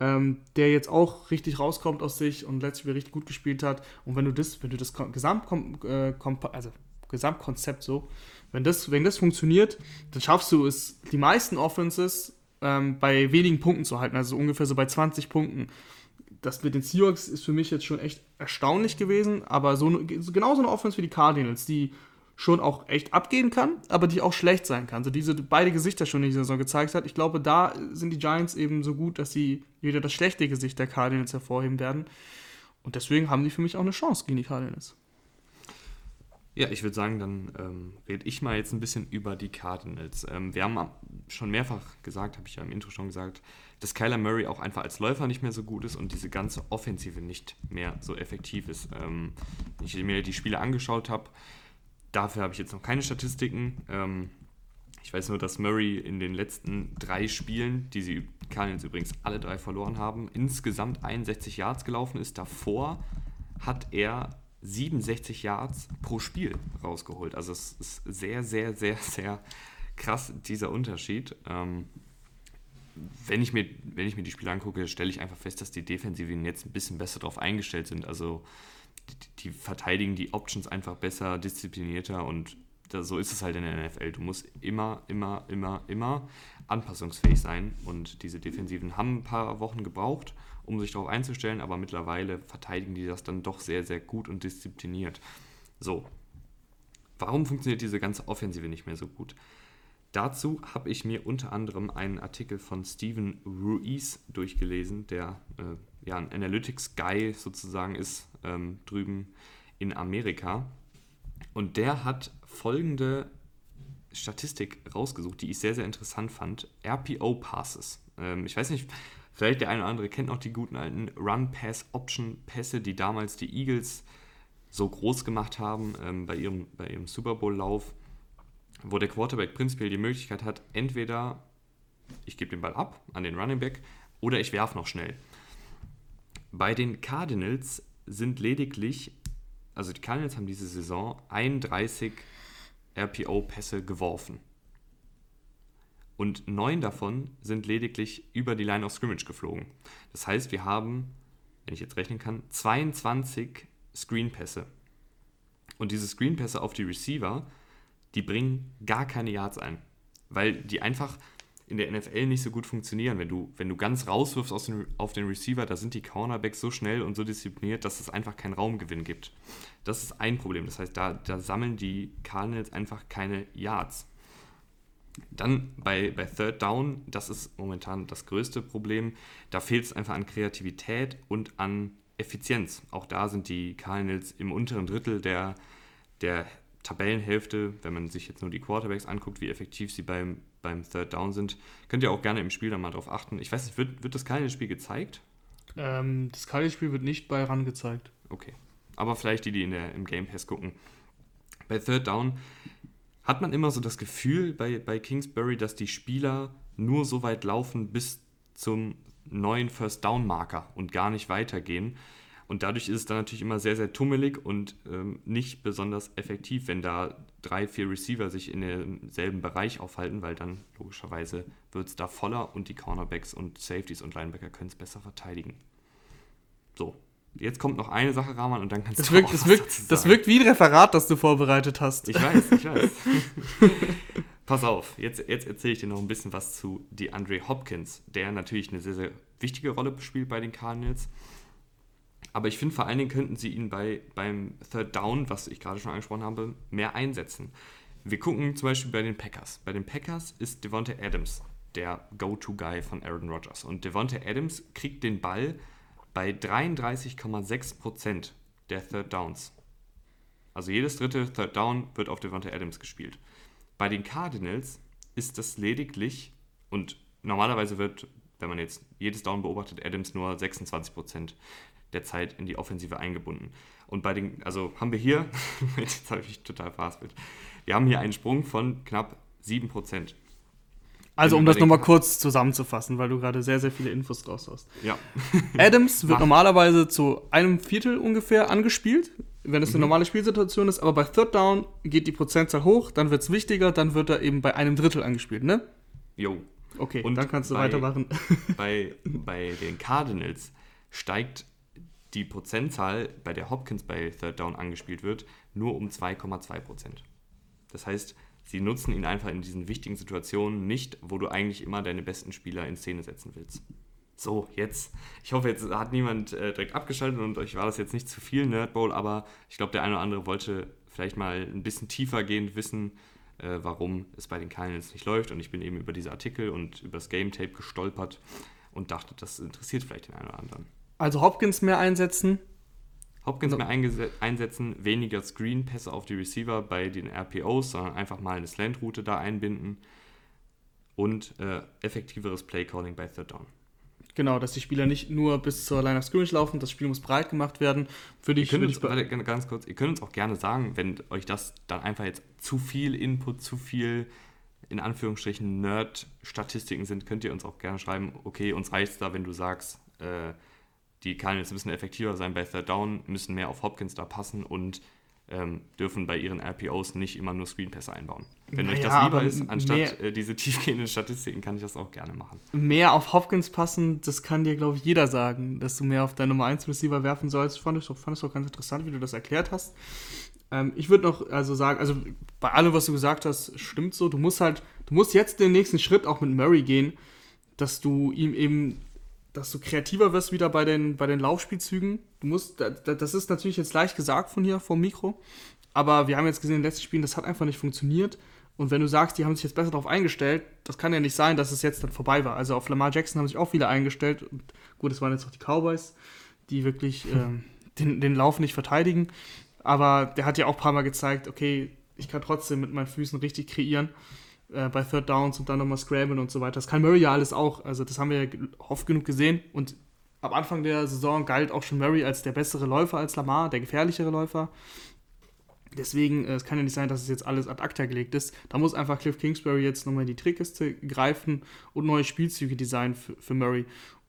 Ähm, der jetzt auch richtig rauskommt aus sich und letztes Jahr richtig gut gespielt hat. Und wenn du das, wenn du das Gesamtkom äh, also Gesamtkonzept so, wenn das, wenn das funktioniert, dann schaffst du es, die meisten Offenses ähm, bei wenigen Punkten zu halten, also ungefähr so bei 20 Punkten das mit den Seahawks ist für mich jetzt schon echt erstaunlich gewesen, aber so, genauso eine Offense wie die Cardinals, die schon auch echt abgehen kann, aber die auch schlecht sein kann. So diese beide Gesichter schon in dieser Saison gezeigt hat. Ich glaube, da sind die Giants eben so gut, dass sie wieder das schlechte Gesicht der Cardinals hervorheben werden. Und deswegen haben die für mich auch eine Chance gegen die Cardinals. Ja, ich würde sagen, dann ähm, rede ich mal jetzt ein bisschen über die Cardinals. Ähm, wir haben schon mehrfach gesagt, habe ich ja im Intro schon gesagt, dass Kyler Murray auch einfach als Läufer nicht mehr so gut ist und diese ganze Offensive nicht mehr so effektiv ist. Ähm, wenn ich mir die Spiele angeschaut habe, dafür habe ich jetzt noch keine Statistiken. Ähm, ich weiß nur, dass Murray in den letzten drei Spielen, die sie Cardinals übrigens alle drei verloren haben, insgesamt 61 Yards gelaufen ist. Davor hat er 67 Yards pro Spiel rausgeholt. Also es ist sehr, sehr, sehr, sehr krass, dieser Unterschied. Ähm, wenn ich mir, wenn ich mir die Spiele angucke, stelle ich einfach fest, dass die Defensiven jetzt ein bisschen besser darauf eingestellt sind. Also die, die, verteidigen die Options einfach besser, disziplinierter und da, so ist es halt in der NFL. Du musst immer, immer, immer, immer anpassungsfähig sein und diese Defensiven haben ein paar Wochen gebraucht, um sich darauf einzustellen, aber mittlerweile verteidigen die das dann doch sehr, sehr gut und diszipliniert. So, warum funktioniert diese ganze Offensive nicht mehr so gut? Dazu habe ich mir unter anderem einen Artikel von Steven Ruiz durchgelesen, der äh, ja ein Analytics-Guy sozusagen ist ähm, drüben in Amerika. Und der hat folgende Statistik rausgesucht, die ich sehr, sehr interessant fand. RPO-Passes. Ähm, ich weiß nicht, vielleicht der eine oder andere kennt noch die guten alten Run-Pass-Option-Pässe, die damals die Eagles so groß gemacht haben ähm, bei, ihrem, bei ihrem Super Bowl-Lauf wo der Quarterback prinzipiell die Möglichkeit hat, entweder ich gebe den Ball ab an den Running Back oder ich werfe noch schnell. Bei den Cardinals sind lediglich, also die Cardinals haben diese Saison 31 RPO-Pässe geworfen. Und neun davon sind lediglich über die Line of Scrimmage geflogen. Das heißt, wir haben, wenn ich jetzt rechnen kann, 22 Screen-Pässe. Und diese Screen-Pässe auf die Receiver, die bringen gar keine Yards ein. Weil die einfach in der NFL nicht so gut funktionieren. Wenn du, wenn du ganz rauswirfst aus den, auf den Receiver, da sind die Cornerbacks so schnell und so diszipliniert, dass es einfach keinen Raumgewinn gibt. Das ist ein Problem. Das heißt, da, da sammeln die Cardinals einfach keine Yards. Dann bei, bei Third Down, das ist momentan das größte Problem. Da fehlt es einfach an Kreativität und an Effizienz. Auch da sind die Cardinals im unteren Drittel der, der Tabellenhälfte, wenn man sich jetzt nur die Quarterbacks anguckt, wie effektiv sie beim beim Third Down sind. Könnt ihr auch gerne im Spiel dann mal drauf achten. Ich weiß nicht, wird, wird das keine Spiel gezeigt? Ähm, das keine Spiel wird nicht bei RAN gezeigt. Okay. Aber vielleicht die, die in der, im Game Pass gucken. Bei Third Down hat man immer so das Gefühl bei, bei Kingsbury, dass die Spieler nur so weit laufen bis zum neuen First Down Marker und gar nicht weitergehen. Und dadurch ist es dann natürlich immer sehr, sehr tummelig und ähm, nicht besonders effektiv, wenn da drei, vier Receiver sich in demselben Bereich aufhalten, weil dann logischerweise wird es da voller und die Cornerbacks und Safeties und Linebacker können es besser verteidigen. So, jetzt kommt noch eine Sache, Rahman, und dann kannst das du wirkt, auch das wirkt. Das wirkt wie ein Referat, das du vorbereitet hast. Ich weiß, ich weiß. (laughs) (laughs) Pass auf, jetzt, jetzt erzähle ich dir noch ein bisschen was zu DeAndre Hopkins, der natürlich eine sehr, sehr wichtige Rolle spielt bei den Cardinals. Aber ich finde, vor allen Dingen könnten sie ihn bei, beim Third Down, was ich gerade schon angesprochen habe, mehr einsetzen. Wir gucken zum Beispiel bei den Packers. Bei den Packers ist Devonta Adams der Go-To-Guy von Aaron Rodgers. Und Devonta Adams kriegt den Ball bei 33,6% der Third Downs. Also jedes dritte Third Down wird auf Devonta Adams gespielt. Bei den Cardinals ist das lediglich, und normalerweise wird, wenn man jetzt jedes Down beobachtet, Adams nur 26% der Zeit in die Offensive eingebunden. Und bei den, also haben wir hier, (laughs) jetzt habe ich total verhaspelt, wir haben hier einen Sprung von knapp 7%. Also, um das nochmal kurz zusammenzufassen, weil du gerade sehr, sehr viele Infos draus hast. Ja, (laughs) Adams wird Mach. normalerweise zu einem Viertel ungefähr angespielt, wenn es Mhm. eine normale Spielsituation ist, aber bei Third Down geht die Prozentzahl hoch, dann wird es wichtiger, dann wird er eben bei einem Drittel angespielt, ne? jo. Okay, Und dann kannst du bei- weitermachen. (laughs) Bei, bei den Cardinals steigt die Prozentzahl, bei der Hopkins bei Third Down angespielt wird, nur um 2,2%. Das heißt, sie nutzen ihn einfach in diesen wichtigen Situationen nicht, wo du eigentlich immer deine besten Spieler in Szene setzen willst. So, jetzt. Ich hoffe, jetzt hat niemand äh, direkt abgeschaltet und euch war das jetzt nicht zu viel Nerd Bowl, aber ich glaube, der eine oder andere wollte vielleicht mal ein bisschen tiefer gehend wissen, äh, warum es bei den Cardinals nicht läuft. Und ich bin eben über diese Artikel und über das Game Tape gestolpert und dachte, das interessiert vielleicht den einen oder anderen. Also Hopkins mehr einsetzen. Hopkins No. mehr einsetzen, weniger Screen-Pässe auf die Receiver bei den RPOs, sondern einfach mal eine Slant-Route da einbinden und äh, effektiveres Play-Calling bei Third Down. Genau, dass die Spieler nicht nur bis zur Line of Scrimmage laufen, das Spiel muss breit gemacht werden. Würde Ihr ich, könnt uns, warte, ganz- ganz kurz, ihr könnt uns auch gerne sagen, wenn euch das dann einfach jetzt zu viel Input, zu viel in Anführungsstrichen Nerd-Statistiken sind, könnt ihr uns auch gerne schreiben, okay, uns reicht da, wenn du sagst, äh, die Cardinals müssen effektiver sein bei Third Down, müssen mehr auf Hopkins da passen und ähm, dürfen bei ihren RPOs nicht immer nur Screenpässe einbauen. Wenn euch Naja, das lieber ist, anstatt mehr- äh, diese tiefgehenden Statistiken, kann ich das auch gerne machen. mehr auf Hopkins passen, das kann dir, glaube ich, jeder sagen, dass du mehr auf deinen Nummer 1 Receiver werfen sollst. Fand ich, doch- fand ich doch ganz interessant, wie du das erklärt hast. Ähm, ich würde noch also sagen, also bei allem, was du gesagt hast, stimmt so. Du musst halt, du musst jetzt den nächsten Schritt auch mit Murray gehen, dass du ihm eben, dass du kreativer wirst wieder bei den, bei den Laufspielzügen. Du musst, da- da- das ist natürlich jetzt leicht gesagt von hier vom Mikro, aber wir haben jetzt gesehen in den letzten Spielen, das hat einfach nicht funktioniert. Und wenn du sagst, die haben sich jetzt besser darauf eingestellt, das kann ja nicht sein, dass es jetzt dann vorbei war. Also auf Lamar Jackson haben sich auch viele eingestellt. Und gut, es waren jetzt auch die Cowboys, die wirklich (laughs) ähm, den, den Lauf nicht verteidigen. Aber der hat ja auch ein paar Mal gezeigt, okay, ich kann trotzdem mit meinen Füßen richtig kreieren äh, bei Third Downs und dann nochmal scramble und so weiter. Das kann Murray ja alles auch. Also das haben wir ja oft genug gesehen. Und am Anfang der Saison galt auch schon Murray als der bessere Läufer als Lamar, der gefährlichere Läufer. Deswegen, äh, es kann ja nicht sein, dass es jetzt alles ad acta gelegt ist. Da muss einfach Cliff Kingsbury jetzt nochmal in die Trickkiste greifen und neue Spielzüge designen für, für Murray.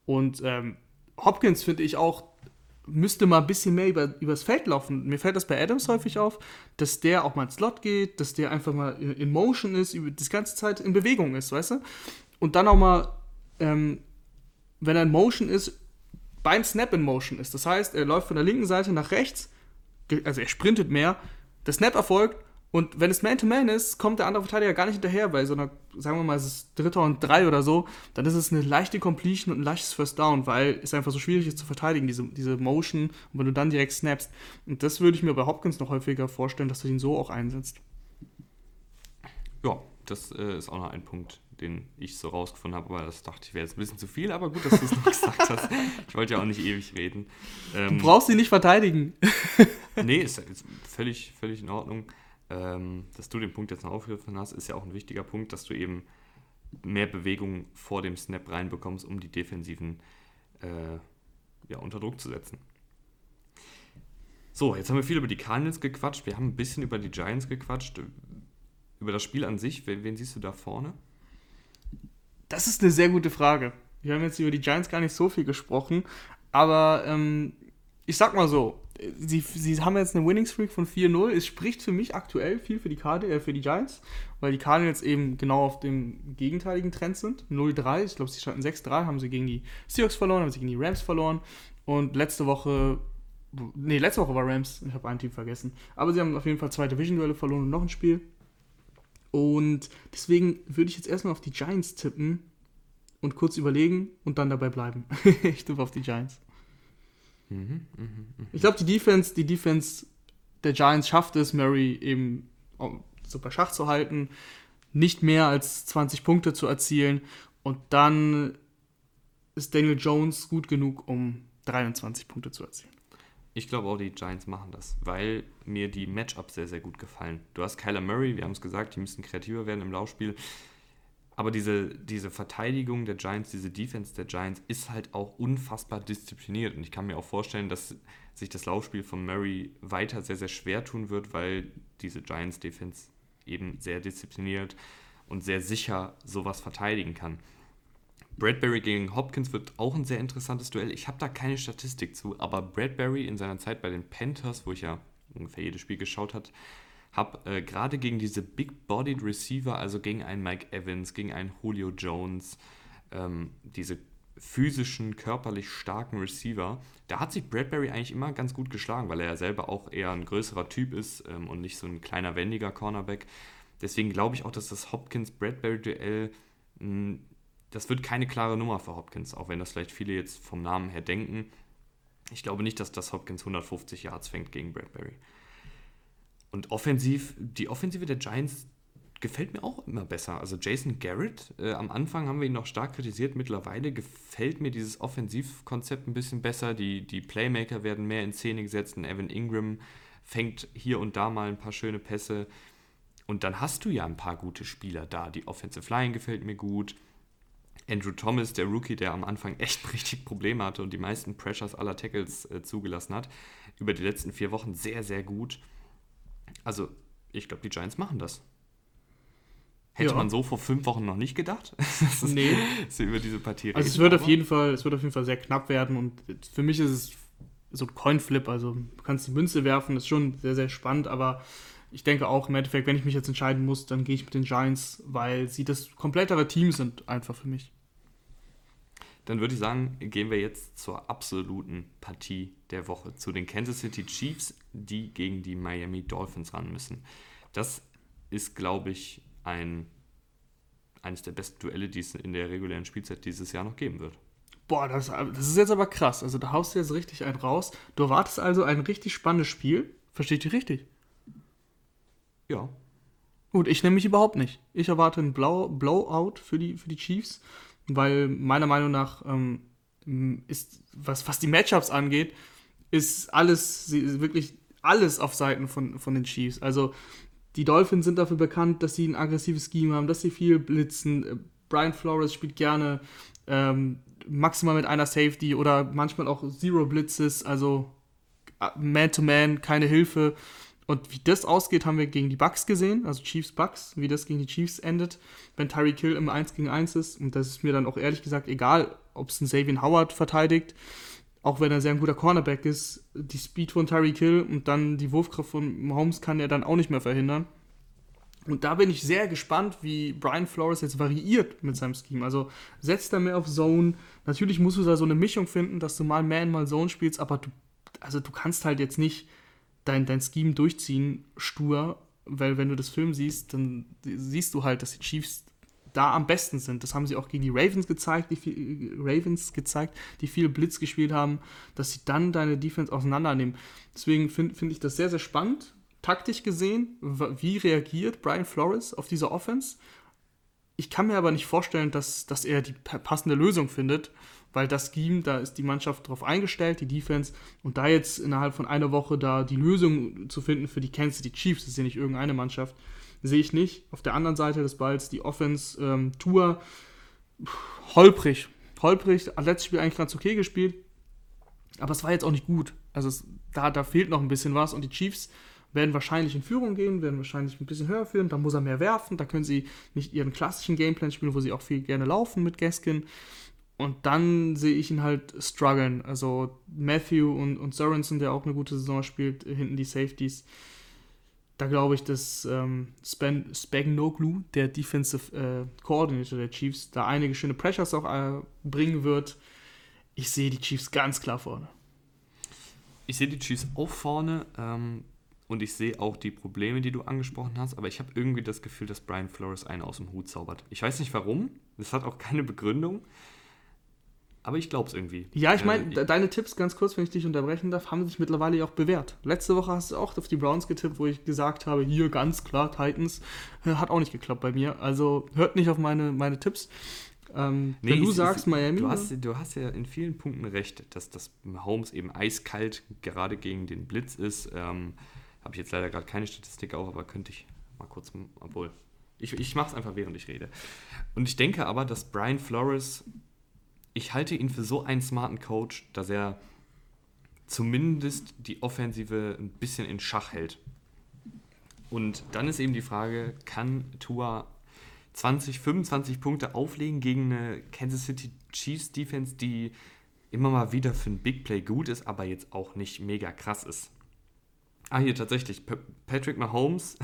Und ähm, Hopkins finde ich auch müsste mal ein bisschen mehr über, übers Feld laufen. Mir fällt das bei Adams häufig auf, dass der auch mal ins Slot geht, dass der einfach mal in, Motion ist, über die ganze Zeit in Bewegung ist, weißt du? Und dann auch mal, ähm, wenn er in Motion ist, beim Snap in Motion ist. Das heißt, er läuft von der linken Seite nach rechts, also er sprintet mehr, der Snap erfolgt und wenn es Man-to-Man ist, kommt der andere Verteidiger gar nicht hinterher, weil so einer, sagen wir mal, es ist Dritter und Drei oder so, dann ist es eine leichte Completion und ein leichtes First Down, weil es einfach so schwierig ist zu verteidigen, diese, diese Motion, und wenn du dann direkt snappst. Und das würde ich mir bei Hopkins noch häufiger vorstellen, dass du ihn so auch einsetzt. Ja, das äh, ist auch noch ein Punkt, den ich so rausgefunden habe, aber das dachte ich wäre jetzt ein bisschen zu viel, aber gut, dass du es noch (laughs) gesagt hast. Ich wollte ja auch nicht ewig reden. Ähm, du brauchst ihn nicht verteidigen. nee, ist, ist völlig, völlig in Ordnung. Ähm, dass du den Punkt jetzt noch aufgegriffen hast, ist ja auch ein wichtiger Punkt, dass du eben mehr Bewegung vor dem Snap reinbekommst, um die Defensiven äh, ja, unter Druck zu setzen. So, jetzt haben wir viel über die Cardinals gequatscht. Wir haben ein bisschen über die Giants gequatscht. Über das Spiel an sich, wen, wen siehst du da vorne? Das ist eine sehr gute Frage. Wir haben jetzt über die Giants gar nicht so viel gesprochen, aber ähm, ich sag mal so, sie, sie haben jetzt eine Winning Streak von 4-0. Es spricht für mich aktuell viel für die, Card äh, für die Giants, weil die Cardinals eben genau auf dem gegenteiligen Trend sind. 0-3, ich glaube, sie standen 6-3, haben sie gegen die Seahawks verloren, haben sie gegen die Rams verloren. Und letzte Woche, nee, letzte Woche war Rams, ich habe ein Team vergessen. Aber sie haben auf jeden Fall zwei Division-Duelle verloren und noch ein Spiel. Und deswegen würde ich jetzt erstmal auf die Giants tippen und kurz überlegen und dann dabei bleiben. (laughs) ich tippe auf die Giants. Mhm, mh, mh. Ich glaube, die Defense, die Defense der Giants schafft es, Murray eben super Schach zu halten, nicht mehr als 20 Punkte zu erzielen und dann ist Daniel Jones gut genug, um 23 Punkte zu erzielen. Ich glaube auch, die Giants machen das, weil mir die Matchups sehr, sehr gut gefallen. Du hast Kyler Murray, wir haben es gesagt, die müssen kreativer werden im Laufspiel. Aber diese, diese Verteidigung der Giants, diese Defense der Giants ist halt auch unfassbar diszipliniert. Und ich kann mir auch vorstellen, dass sich das Laufspiel von Murray weiter sehr, sehr schwer tun wird, weil diese Giants Defense eben sehr diszipliniert und sehr sicher sowas verteidigen kann. Bradbury gegen Hopkins wird auch ein sehr interessantes Duell. Ich habe da keine Statistik zu, aber Bradbury in seiner Zeit bei den Panthers, wo ich ja ungefähr jedes Spiel geschaut habe, habe äh, gerade gegen diese Big-Bodied Receiver, also gegen einen Mike Evans, gegen einen Julio Jones, ähm, diese physischen, körperlich starken Receiver, da hat sich Bradbury eigentlich immer ganz gut geschlagen, weil er ja selber auch eher ein größerer Typ ist ähm, und nicht so ein kleiner, wendiger Cornerback. Deswegen glaube ich auch, dass das Hopkins-Bradbury-Duell, hm, das wird keine klare Nummer für Hopkins, auch wenn das vielleicht viele jetzt vom Namen her denken. Ich glaube nicht, dass das Hopkins 150 Yards fängt gegen Bradbury. Und offensiv, die Offensive der Giants gefällt mir auch immer besser. Also Jason Garrett, äh, am Anfang haben wir ihn noch stark kritisiert, mittlerweile gefällt mir dieses Offensivkonzept ein bisschen besser. Die, die Playmaker werden mehr in Szene gesetzt. Und Evan Ingram fängt hier und da mal ein paar schöne Pässe. Und dann hast du ja ein paar gute Spieler da. Die Offensive Line gefällt mir gut. Andrew Thomas, der Rookie, der am Anfang (laughs) echt richtig Probleme hatte und die meisten Pressures aller Tackles äh, zugelassen hat, über die letzten vier Wochen sehr, sehr gut. Also, ich glaube, die Giants machen das. Hätte ja. man so vor fünf Wochen noch nicht gedacht, (laughs) dass nee. (laughs) sie über diese Partie reden. Also es wird auf jeden Fall, es wird auf jeden Fall sehr knapp werden und für mich ist es so ein Coinflip, also du kannst die Münze werfen, ist schon sehr, sehr spannend, aber ich denke auch im Endeffekt, wenn ich mich jetzt entscheiden muss, dann gehe ich mit den Giants, weil sie das komplettere Team sind, einfach für mich. Dann würde ich sagen, gehen wir jetzt zur absoluten Partie der Woche, zu den Kansas City Chiefs, die gegen die Miami Dolphins ran müssen. Das ist, glaube ich, ein, eines der besten Duelle, die es in der regulären Spielzeit dieses Jahr noch geben wird. Boah, das, das ist jetzt aber krass. Also da haust du jetzt richtig einen raus. Du erwartest also ein richtig spannendes Spiel. Versteht ihr richtig? Ja. Gut, ich nehme mich überhaupt nicht. Ich erwarte ein Blow, Blowout für die, für die Chiefs weil meiner Meinung nach ähm, ist, was, was die Matchups angeht, ist alles, wirklich alles auf Seiten von, von den Chiefs. Also die Dolphins sind dafür bekannt, dass sie ein aggressives Scheme haben, dass sie viel blitzen. Äh, Brian Flores spielt gerne ähm, maximal mit einer Safety oder manchmal auch Zero Blitzes, also äh, Man-to-Man, -Man, keine Hilfe. Und wie das ausgeht, haben wir gegen die Bucks gesehen, also Chiefs Bucks, wie das gegen die Chiefs endet, wenn Tyreek Hill im 1 gegen 1 ist. Und das ist mir dann auch ehrlich gesagt egal, ob es ein Xavier Howard verteidigt. auch wenn er sehr ein guter Cornerback ist, die Speed von Tyreek Hill und dann die Wurfkraft von Mahomes kann er dann auch nicht mehr verhindern. Und da bin ich sehr gespannt, wie Brian Flores jetzt variiert mit seinem Scheme. Also setzt er mehr auf Zone. Natürlich musst du da so eine Mischung finden, dass du mal Man, mal Zone spielst, aber du, also du kannst halt jetzt nicht dein, dein Scheme durchziehen, stur, weil wenn du das Film siehst, dann siehst du halt, dass die Chiefs da am besten sind. Das haben sie auch gegen die Ravens gezeigt, die viel, Ravens gezeigt, die viel Blitz gespielt haben, dass sie dann deine Defense auseinandernehmen. Deswegen finde find ich das sehr, sehr spannend taktisch gesehen, wie reagiert Brian Flores auf diese Offense. Ich kann mir aber nicht vorstellen, dass, dass er die passende Lösung findet, weil das Scheme, da ist die Mannschaft darauf eingestellt, die Defense, und da jetzt innerhalb von einer Woche da die Lösung zu finden für die Kansas City Chiefs, das ist ja nicht irgendeine Mannschaft, sehe ich nicht. Auf der anderen Seite des Balls die Offense ähm, Tour holprig, holprig, letztes Spiel eigentlich ganz okay gespielt, aber es war jetzt auch nicht gut. Also es, da, da fehlt noch ein bisschen was und die Chiefs werden wahrscheinlich in Führung gehen, werden wahrscheinlich ein bisschen höher führen, da muss er mehr werfen, da können sie nicht ihren klassischen Gameplan spielen, wo sie auch viel gerne laufen mit Gaskin. Und dann sehe ich ihn halt strugglen. Also Matthew und, und Sorensen, der auch eine gute Saison spielt, hinten die Safeties. Da glaube ich, dass ähm, Spagnoglu, der Defensive äh, Coordinator der Chiefs, da einige schöne Pressures auch äh, bringen wird. Ich sehe die Chiefs ganz klar vorne. Ich sehe die Chiefs auch vorne. Ähm, und ich sehe auch die Probleme, die du angesprochen hast, aber ich habe irgendwie das Gefühl, dass Brian Flores einen aus dem Hut zaubert. Ich weiß nicht warum, das hat auch keine Begründung, aber ich glaube es irgendwie. Ja, ich meine, äh, deine Tipps, ganz kurz, wenn ich dich unterbrechen darf, haben sich mittlerweile auch bewährt. Letzte Woche hast du auch auf die Browns getippt, wo ich gesagt habe, hier ganz klar, Titans. Hat auch nicht geklappt bei mir. Also hört nicht auf meine, meine Tipps. Ähm, nee, wenn du sagst ist, Miami. Du hast, du hast ja in vielen Punkten recht, dass das Holmes eben eiskalt gerade gegen den Blitz ist. Ähm, habe ich jetzt leider gerade keine Statistik auf, aber könnte ich mal kurz, obwohl. Ich, ich mache es einfach, während ich rede. Und ich denke aber, dass Brian Flores, ich halte ihn für so einen smarten Coach, dass er zumindest die Offensive ein bisschen in Schach hält. Und dann ist eben die Frage, kann Tua 20, 25 Punkte auflegen gegen eine Kansas City Chiefs Defense, die immer mal wieder für ein Big Play gut ist, aber jetzt auch nicht mega krass ist. Ah, hier tatsächlich. P Patrick Mahomes.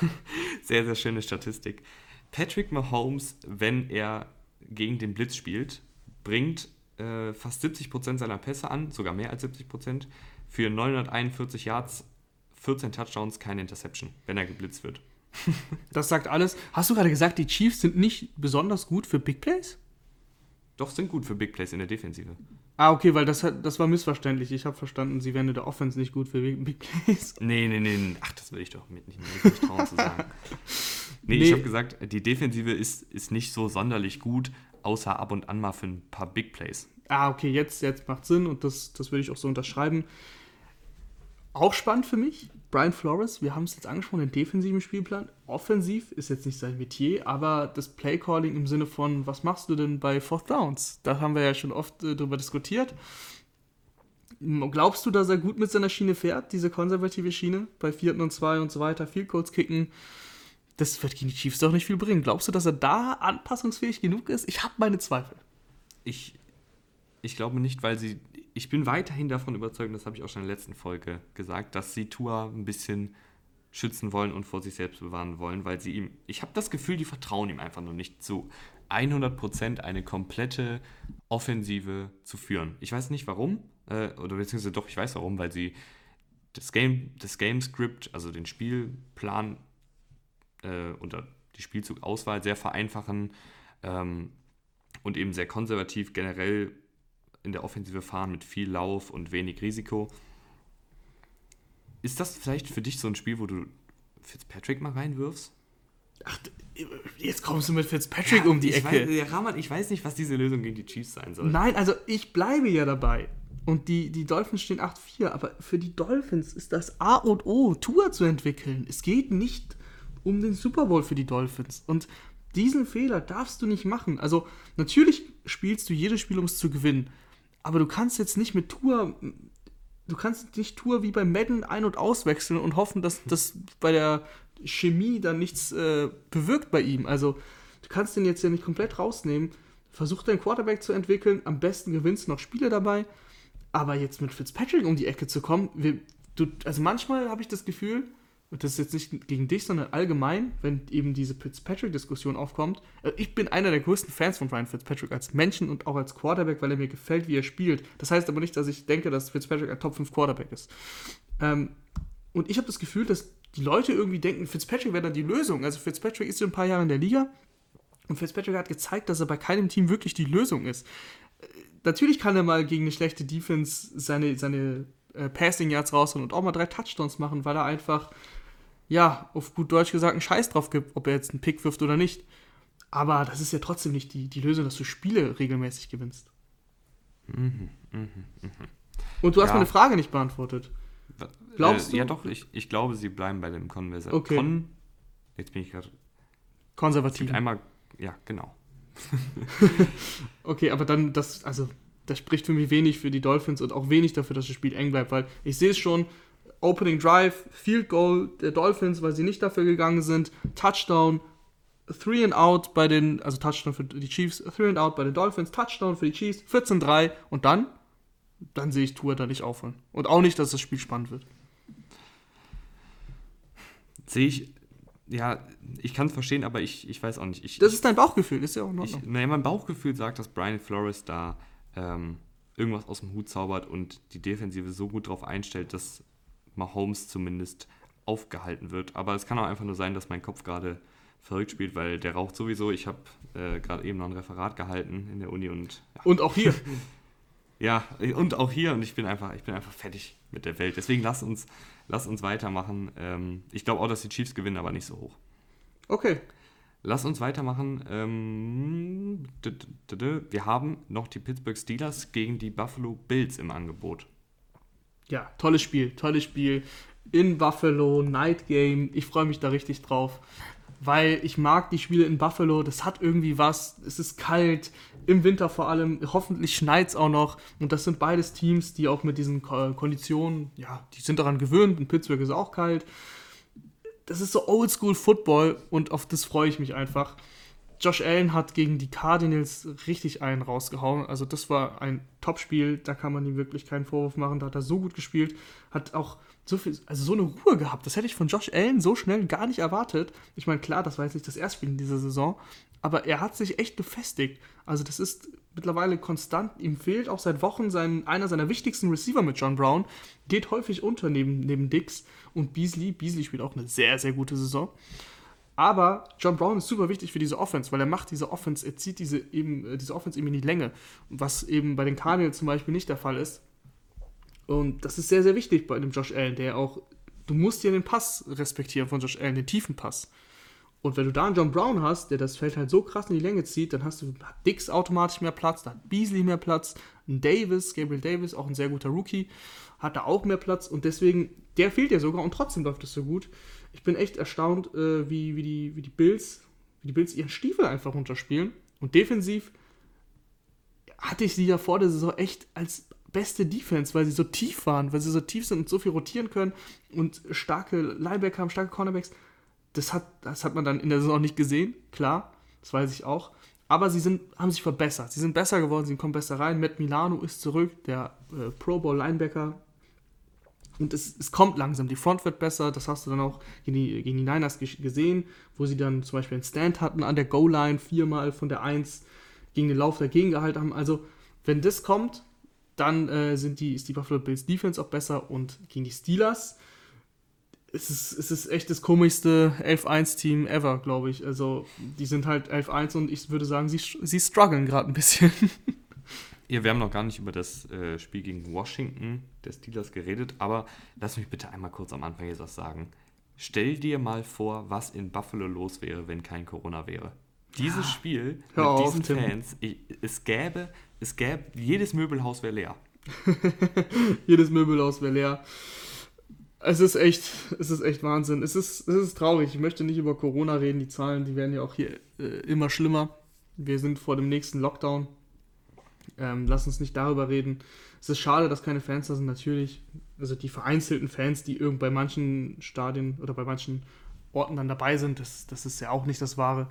(laughs) sehr, sehr schöne Statistik. Patrick Mahomes, wenn er gegen den Blitz spielt, bringt äh, fast 70% seiner Pässe an, sogar mehr als 70%, für 941 Yards, 14 Touchdowns, keine Interception, wenn er geblitzt wird. (laughs) das sagt alles. Hast du gerade gesagt, die Chiefs sind nicht besonders gut für Big Plays? Doch, sind gut für Big Plays in der Defensive. Ah, okay, weil das, hat, das war missverständlich. Ich habe verstanden, sie wären in der Offense nicht gut für Big Plays. (laughs) Nee, nee, nee. Ach, das will ich doch mit nicht, nicht trauen zu sagen. Nee, (laughs) nee. ich habe gesagt, die Defensive ist, ist nicht so sonderlich gut, außer ab und an mal für ein paar Big Plays. Ah, okay, jetzt, jetzt macht Sinn und das, das würde ich auch so unterschreiben. Auch spannend für mich, Brian Flores, wir haben es jetzt angesprochen, den defensiven Spielplan. Offensiv ist jetzt nicht sein Metier, aber das Playcalling im Sinne von, was machst du denn bei Fourth Downs? Da haben wir ja schon oft äh, drüber diskutiert. Glaubst du, dass er gut mit seiner Schiene fährt, diese konservative Schiene, bei vierten und zwei und so weiter, Field Codes kicken? Das wird gegen die Chiefs doch nicht viel bringen. Glaubst du, dass er da anpassungsfähig genug ist? Ich habe meine Zweifel. Ich, ich glaube nicht, weil sie ich bin weiterhin davon überzeugt, das habe ich auch schon in der letzten Folge gesagt, dass sie Tua ein bisschen schützen wollen und vor sich selbst bewahren wollen, weil sie ihm, ich habe das Gefühl, die vertrauen ihm einfach noch nicht zu 100% eine komplette Offensive zu führen. Ich weiß nicht warum, äh, oder beziehungsweise doch, ich weiß warum, weil sie das Game, das Game Script, also den Spielplan äh, oder die Spielzugauswahl sehr vereinfachen ähm, und eben sehr konservativ generell in der Offensive fahren mit viel Lauf und wenig Risiko. Ist das vielleicht für dich so ein Spiel, wo du Fitzpatrick mal reinwirfst? Ach, jetzt kommst du mit Fitzpatrick ja, um die Ecke. Weiß, ja, Rahman, ich weiß nicht, was diese Lösung gegen die Chiefs sein soll. Nein, also ich bleibe ja dabei. Und die, die Dolphins stehen 8-4, aber für die Dolphins ist das A und O, Tour zu entwickeln. Es geht nicht um den Super Bowl für die Dolphins. Und diesen Fehler darfst du nicht machen. Also natürlich spielst du jedes Spiel, um es zu gewinnen. Aber du kannst jetzt nicht mit Tour, du kannst nicht Tour wie bei Madden ein- und auswechseln und hoffen, dass das bei der Chemie dann nichts äh, bewirkt bei ihm. Also du kannst den jetzt ja nicht komplett rausnehmen. Versuch deinen Quarterback zu entwickeln. Am besten gewinnst du noch Spiele dabei. Aber jetzt mit Fitzpatrick um die Ecke zu kommen, wir, du, also manchmal habe ich das Gefühl, und das ist jetzt nicht gegen dich, sondern allgemein, wenn eben diese Fitzpatrick-Diskussion aufkommt. äh, Ich bin einer der größten Fans von Ryan Fitzpatrick als Menschen und auch als Quarterback, weil er mir gefällt, wie er spielt. Das heißt aber nicht, dass ich denke, dass Fitzpatrick ein Top 5 Quarterback ist. Ähm, und ich habe das Gefühl, dass die Leute irgendwie denken, Fitzpatrick wäre dann die Lösung. Also Fitzpatrick ist schon ein paar Jahre in der Liga und Fitzpatrick hat gezeigt, dass er bei keinem Team wirklich die Lösung ist. Natürlich kann er mal gegen eine schlechte Defense seine, seine äh, Passing Yards rausholen und auch mal drei Touchdowns machen, weil er einfach, ja, auf gut Deutsch gesagt, einen Scheiß drauf gibt, ob er jetzt einen Pick wirft oder nicht. Aber das ist ja trotzdem nicht die, die Lösung, dass du Spiele regelmäßig gewinnst. Und du hast Ja. meine Frage nicht beantwortet. Glaubst äh, du? Ja, doch, ich, ich glaube, sie bleiben bei dem Conversa. Okay. Con, jetzt bin ich gerade. Konservativ. Einmal, ja, genau. (laughs) Okay, aber dann, das, also, das spricht für mich wenig für die Dolphins und auch wenig dafür, dass das Spiel eng bleibt, weil ich sehe es schon, Opening Drive, Field Goal der Dolphins, weil sie nicht dafür gegangen sind, Touchdown, Three and Out bei den, also Touchdown für die Chiefs, Three and Out bei den Dolphins, Touchdown für die Chiefs, 14-3 und dann, dann sehe ich Tour da nicht aufhören. Und auch nicht, dass das Spiel spannend wird. Sehe ich, ja, ich kann es verstehen, aber ich, ich weiß auch nicht. Ich, Das ist dein Bauchgefühl, ist ja auch in ich, Ordnung. naja, mein Bauchgefühl sagt, dass Brian Flores da ähm, irgendwas aus dem Hut zaubert und die Defensive so gut darauf einstellt, dass Mahomes zumindest aufgehalten wird. Aber es kann auch einfach nur sein, dass mein Kopf gerade verrückt spielt, weil der raucht sowieso. Ich habe äh, gerade eben noch ein Referat gehalten in der Uni und ja, Und auch hier. (laughs) ja, und auch hier und ich bin einfach, ich bin einfach fertig mit der Welt. Deswegen lass uns, lass uns weitermachen. Ähm, ich glaube auch, dass die Chiefs gewinnen, aber nicht so hoch. Okay. Lass uns weitermachen. Ähm, wir haben noch die Pittsburgh Steelers gegen die Buffalo Bills im Angebot. Ja, tolles Spiel, tolles Spiel. In Buffalo, Night Game. Ich freue mich da richtig drauf. Weil ich mag die Spiele in Buffalo. Das hat irgendwie was. Es ist kalt. Im Winter vor allem. Hoffentlich schneit es auch noch. Und das sind beides Teams, die auch mit diesen Ko- Konditionen, ja, die sind daran gewöhnt. In Pittsburgh ist auch kalt. Das ist so Oldschool Football und auf das freue ich mich einfach. Josh Allen hat gegen die Cardinals richtig einen rausgehauen. Also das war ein Topspiel, da kann man ihm wirklich keinen Vorwurf machen. Da hat er so gut gespielt, hat auch so viel, also so eine Ruhe gehabt. Das hätte ich von Josh Allen so schnell gar nicht erwartet. Ich meine, klar, das war jetzt nicht das Erstspiel in dieser Saison, aber er hat sich echt gefestigt. Also das ist mittlerweile konstant. Ihm fehlt auch seit Wochen sein, einer seiner wichtigsten Receiver mit John Brown. Geht häufig unter neben, neben Dix und Beasley. Beasley spielt auch eine sehr, sehr gute Saison. Aber John Brown ist super wichtig für diese Offense, weil er macht diese Offense, er zieht diese, eben, äh, diese Offense eben in die Länge, was eben bei den Cardinals zum Beispiel nicht der Fall ist. Und das ist sehr, sehr wichtig bei dem Josh Allen, der auch, du musst ja den Pass respektieren von Josh Allen, den tiefen Pass. Und wenn du da einen John Brown hast, der das Feld halt so krass in die Länge zieht, dann hast du hat Dix automatisch mehr Platz, da hat Beasley mehr Platz, ein Davis, Gabriel Davis, auch ein sehr guter Rookie, hat da auch mehr Platz und deswegen, der fehlt ja sogar und trotzdem läuft es so gut. Ich bin echt erstaunt, äh, wie, wie, die, wie die Bills, wie die Bills ihren Stiefel einfach runterspielen. Und defensiv hatte ich sie ja vor der Saison echt als beste Defense, weil sie so tief waren, weil sie so tief sind und so viel rotieren können und starke Linebacker haben, starke Cornerbacks. Das hat, das hat man dann in der Saison nicht gesehen, klar, das weiß ich auch. Aber sie sind, haben sich verbessert. Sie sind besser geworden, sie kommen besser rein. Matt Milano ist zurück, der äh, Pro Bowl Linebacker. Und es, es kommt langsam, die Front wird besser. Das hast du dann auch gegen die, gegen die Niners gesehen, wo sie dann zum Beispiel einen Stand hatten an der Goal-Line, viermal von der 1 gegen den Lauf dagegen gehalten haben. Also, wenn das kommt, dann äh, sind die, ist die Buffalo Bills Defense auch besser und gegen die Steelers es ist, es ist echt das komischste 11-1-Team ever, glaube ich. Also, die sind halt 11-1 und ich würde sagen, sie, sie strugglen gerade ein bisschen. (laughs) Ja, wir haben noch gar nicht über das äh, Spiel gegen Washington der Steelers geredet, aber lass mich bitte einmal kurz am Anfang jetzt was sagen. Stell dir mal vor, was in Buffalo los wäre, wenn kein Corona wäre. Dieses Spiel mit auf, diesen Tim. Fans, ich, es gäbe, es gäbe, jedes Möbelhaus wäre leer. (laughs) Jedes Möbelhaus wäre leer. Es ist echt, es ist echt Wahnsinn. Es ist, es ist traurig. Ich möchte nicht über Corona reden. Die Zahlen, die werden ja auch hier äh, immer schlimmer. Wir sind vor dem nächsten Lockdown. Ähm, lass uns nicht darüber reden. Es ist schade, dass keine Fans da sind, natürlich. Also die vereinzelten Fans, die irgend bei manchen Stadien oder bei manchen Orten dann dabei sind, das, das ist ja auch nicht das Wahre.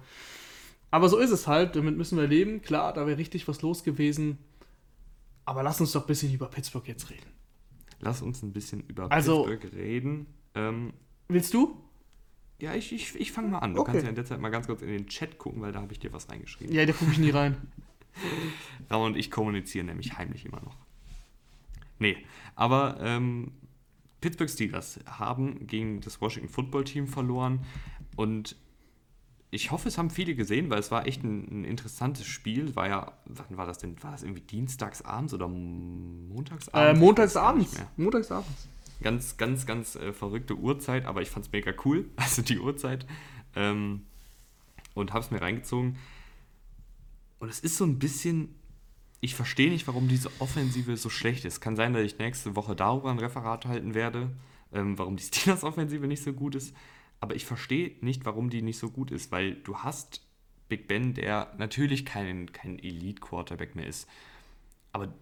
Aber so ist es halt, damit müssen wir leben. Klar, da wäre richtig was los gewesen. Aber lass uns doch ein bisschen über Pittsburgh jetzt reden. Lass uns ein bisschen über Also- Pittsburgh reden. Ähm, Willst du? ja, ich, ich, ich fange mal an. Du Okay. kannst ja in der Zeit mal ganz kurz in den Chat gucken, weil da habe ich dir was reingeschrieben. Ja, da gucke ich nie rein. (laughs) (laughs) Ramon und ich kommunizieren nämlich heimlich immer noch. Nee, aber ähm, Pittsburgh Steelers haben gegen das Washington Football Team verloren und ich hoffe, es haben viele gesehen, weil es war echt ein, ein interessantes Spiel. War ja, wann war das denn? War das irgendwie dienstagsabends oder Äh, montagsabends? Nicht montagsabends. Montagsabends. Ganz, ganz, ganz äh, verrückte Uhrzeit, aber ich fand es mega cool, (laughs) also die Uhrzeit. Ähm, und habe es mir reingezogen. Und es ist so ein bisschen, ich verstehe nicht, warum diese Offensive so schlecht ist. Kann sein, dass ich nächste Woche darüber ein Referat halten werde, ähm, warum die (laughs) Steelers-Offensive nicht so gut ist. Aber ich verstehe nicht, warum die nicht so gut ist, weil du hast Big Ben, der natürlich kein, kein Elite-Quarterback mehr ist. Aber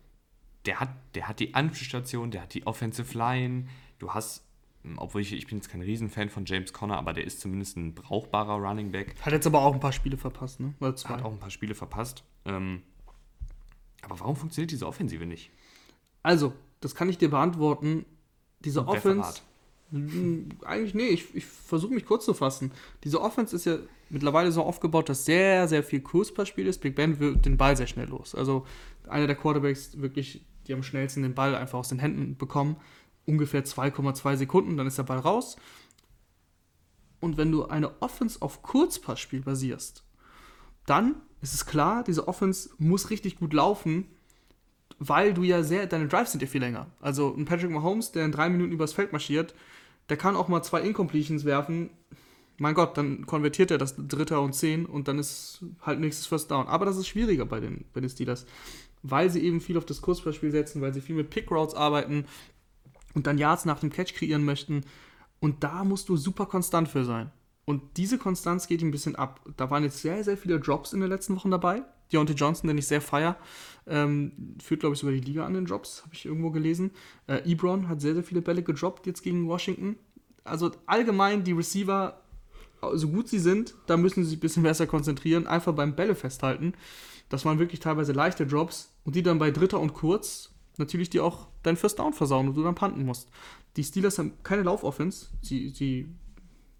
der hat, der hat die Anspielstation, der hat die Offensive Line. Du hast, obwohl ich, ich bin jetzt kein Riesenfan von James Conner, aber der ist zumindest ein brauchbarer Running Back. Hat jetzt aber auch ein paar Spiele verpasst, ne? Oder zwei. Hat auch ein paar Spiele verpasst. Ähm, aber warum funktioniert diese Offensive nicht? Also, das kann ich dir beantworten. Diese Offense. Mm, Eigentlich, nee, ich, ich versuche mich kurz zu fassen. Diese Offense ist ja mittlerweile so aufgebaut, dass sehr, sehr viel Kurzpassspiel ist. Big Ben wird den Ball sehr schnell los. Also einer der Quarterbacks wirklich, die am schnellsten den Ball einfach aus den Händen bekommen. Ungefähr 2,2 Sekunden, dann ist der Ball raus. Und wenn du eine Offense auf Kurzpassspiel basierst, dann ist es klar, diese Offense muss richtig gut laufen, weil du ja sehr, deine Drives sind ja viel länger. Also ein Patrick Mahomes, der in drei Minuten übers Feld marschiert, der kann auch mal zwei Incompletions werfen. Mein Gott, dann konvertiert er das Dritter und Zehn und dann ist halt nächstes First Down. Aber das ist schwieriger bei den, bei den Steelers, weil sie eben viel auf das Kurzballspiel setzen, weil sie viel mit Pick Routes arbeiten und dann Yards nach dem Catch kreieren möchten. Und da musst du super konstant für sein. Und diese Konstanz geht ihm ein bisschen ab. Da waren jetzt sehr, sehr viele Drops in den letzten Wochen dabei. Deontay Johnson, den ich sehr feier, ähm, führt, glaube ich, sogar die Liga an den Drops, habe ich irgendwo gelesen. Äh, Ebron hat sehr, sehr viele Bälle gedroppt jetzt gegen Washington. Also allgemein die Receiver, so gut sie sind, da müssen sie sich ein bisschen besser konzentrieren, einfach beim Bälle festhalten. Das waren wirklich teilweise leichte Drops und die dann bei Dritter und Kurz natürlich die auch dein First Down versauen und du dann panten musst. Die Steelers haben keine Laufoffense. Sie, sie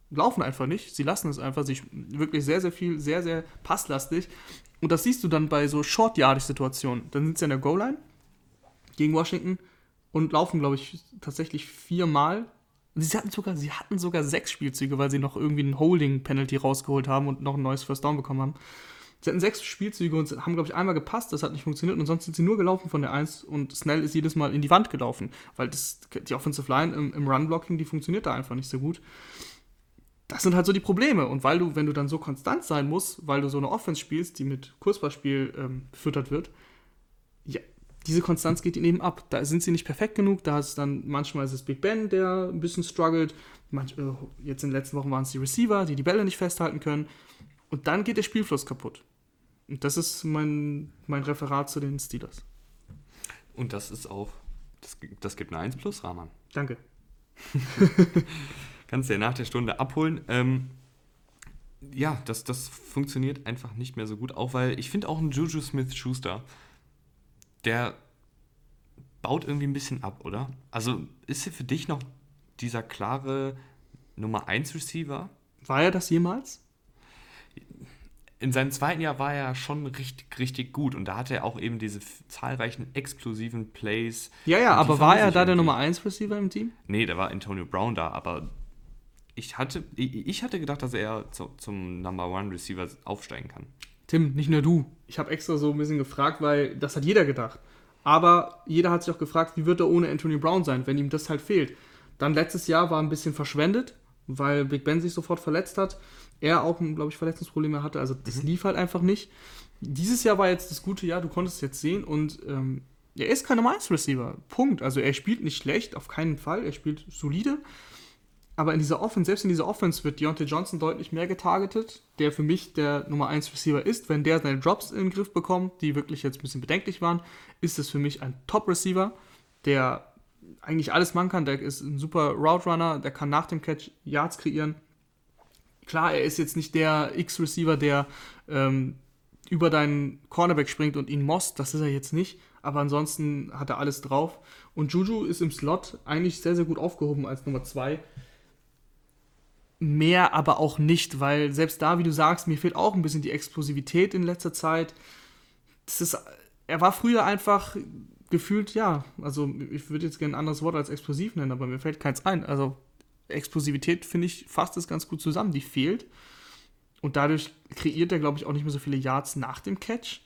laufen einfach nicht. Sie lassen es einfach. Sie wirklich sehr, sehr viel, sehr, sehr passlastig. Und das siehst du dann bei so Short-Yardage-Situationen. Dann sind sie in der Goal-Line gegen Washington und laufen, glaube ich, tatsächlich viermal. Sie hatten, sogar, sie hatten sogar sechs Spielzüge, weil sie noch irgendwie ein Holding-Penalty rausgeholt haben und noch ein neues First Down bekommen haben. Sie hatten sechs Spielzüge und haben, glaube ich, einmal gepasst, das hat nicht funktioniert und sonst sind sie nur gelaufen von der 1 und Snell ist jedes Mal in die Wand gelaufen, weil das, die Offensive Line im, im Run-Blocking, die funktioniert da einfach nicht so gut. Das sind halt so die Probleme und weil du, wenn du dann so konstant sein musst, weil du so eine Offense spielst, die mit Kurzballspiel ähm, befüttert wird, ja, diese Konstanz geht ihnen eben ab. Da sind sie nicht perfekt genug, da ist dann manchmal ist es Big Ben, der ein bisschen struggelt, Manch, äh, jetzt in den letzten Wochen waren es die Receiver, die die Bälle nicht festhalten können und dann geht der Spielfluss kaputt. Und das ist mein, mein Referat zu den Steelers. Und das ist auch, das, das gibt eine 1 plus, Rahman. Danke. (laughs) Kannst du ja nach der Stunde abholen. Ähm, ja, das, das funktioniert einfach nicht mehr so gut, auch weil ich finde auch ein Juju Smith-Schuster, der baut irgendwie ein bisschen ab, oder? Also ist er für dich noch dieser klare Nummer 1 Receiver? War er das jemals? In seinem zweiten Jahr war er schon richtig, richtig gut und da hatte er auch eben diese zahlreichen explosiven Plays. Ja, ja, aber war er da der. Nummer 1 Receiver im Team? Nee, da war Antonio Brown da, aber ich hatte, ich, hatte gedacht, dass er zu, zum Number One Receiver aufsteigen kann. Tim, nicht nur du. Ich habe extra so ein bisschen gefragt, weil das hat jeder gedacht. Aber jeder hat sich auch gefragt, wie wird er ohne Anthony Brown sein, wenn ihm das halt fehlt. Dann letztes Jahr war ein bisschen verschwendet, weil Big Ben sich sofort verletzt hat. Er auch, glaube ich, Verletzungsprobleme hatte. Also das lief halt einfach nicht. Dieses Jahr war jetzt das gute Jahr, du konntest es jetzt sehen und ähm, er ist kein Nummer 1 Receiver. Punkt. Also er spielt nicht schlecht, auf keinen Fall. Er spielt solide. Aber in dieser Offense, selbst in dieser Offense wird Deontay Johnson deutlich mehr getargetet, der für mich der Nummer 1 Receiver ist. Wenn der seine Drops in den Griff bekommt, die wirklich jetzt ein bisschen bedenklich waren, ist es für mich ein Top-Receiver, der eigentlich alles machen kann. Der ist ein super Route Runner, der kann nach dem Catch Yards kreieren. Klar, er ist jetzt nicht der X-Receiver, der ähm, über deinen Cornerback springt und ihn most, das ist er jetzt nicht. Aber ansonsten hat er alles drauf. Und Juju ist im Slot eigentlich sehr, sehr gut aufgehoben als Nummer 2. Mehr aber auch nicht, weil selbst da, wie du sagst, mir fehlt auch ein bisschen die Explosivität in letzter Zeit. Das ist, er war früher einfach gefühlt, ja, also ich würde jetzt gerne ein anderes Wort als explosiv nennen, aber mir fällt keins ein. Also Explosivität, finde ich, fasst es ganz gut zusammen. Die fehlt. Und dadurch kreiert er, glaube ich, auch nicht mehr so viele Yards nach dem Catch.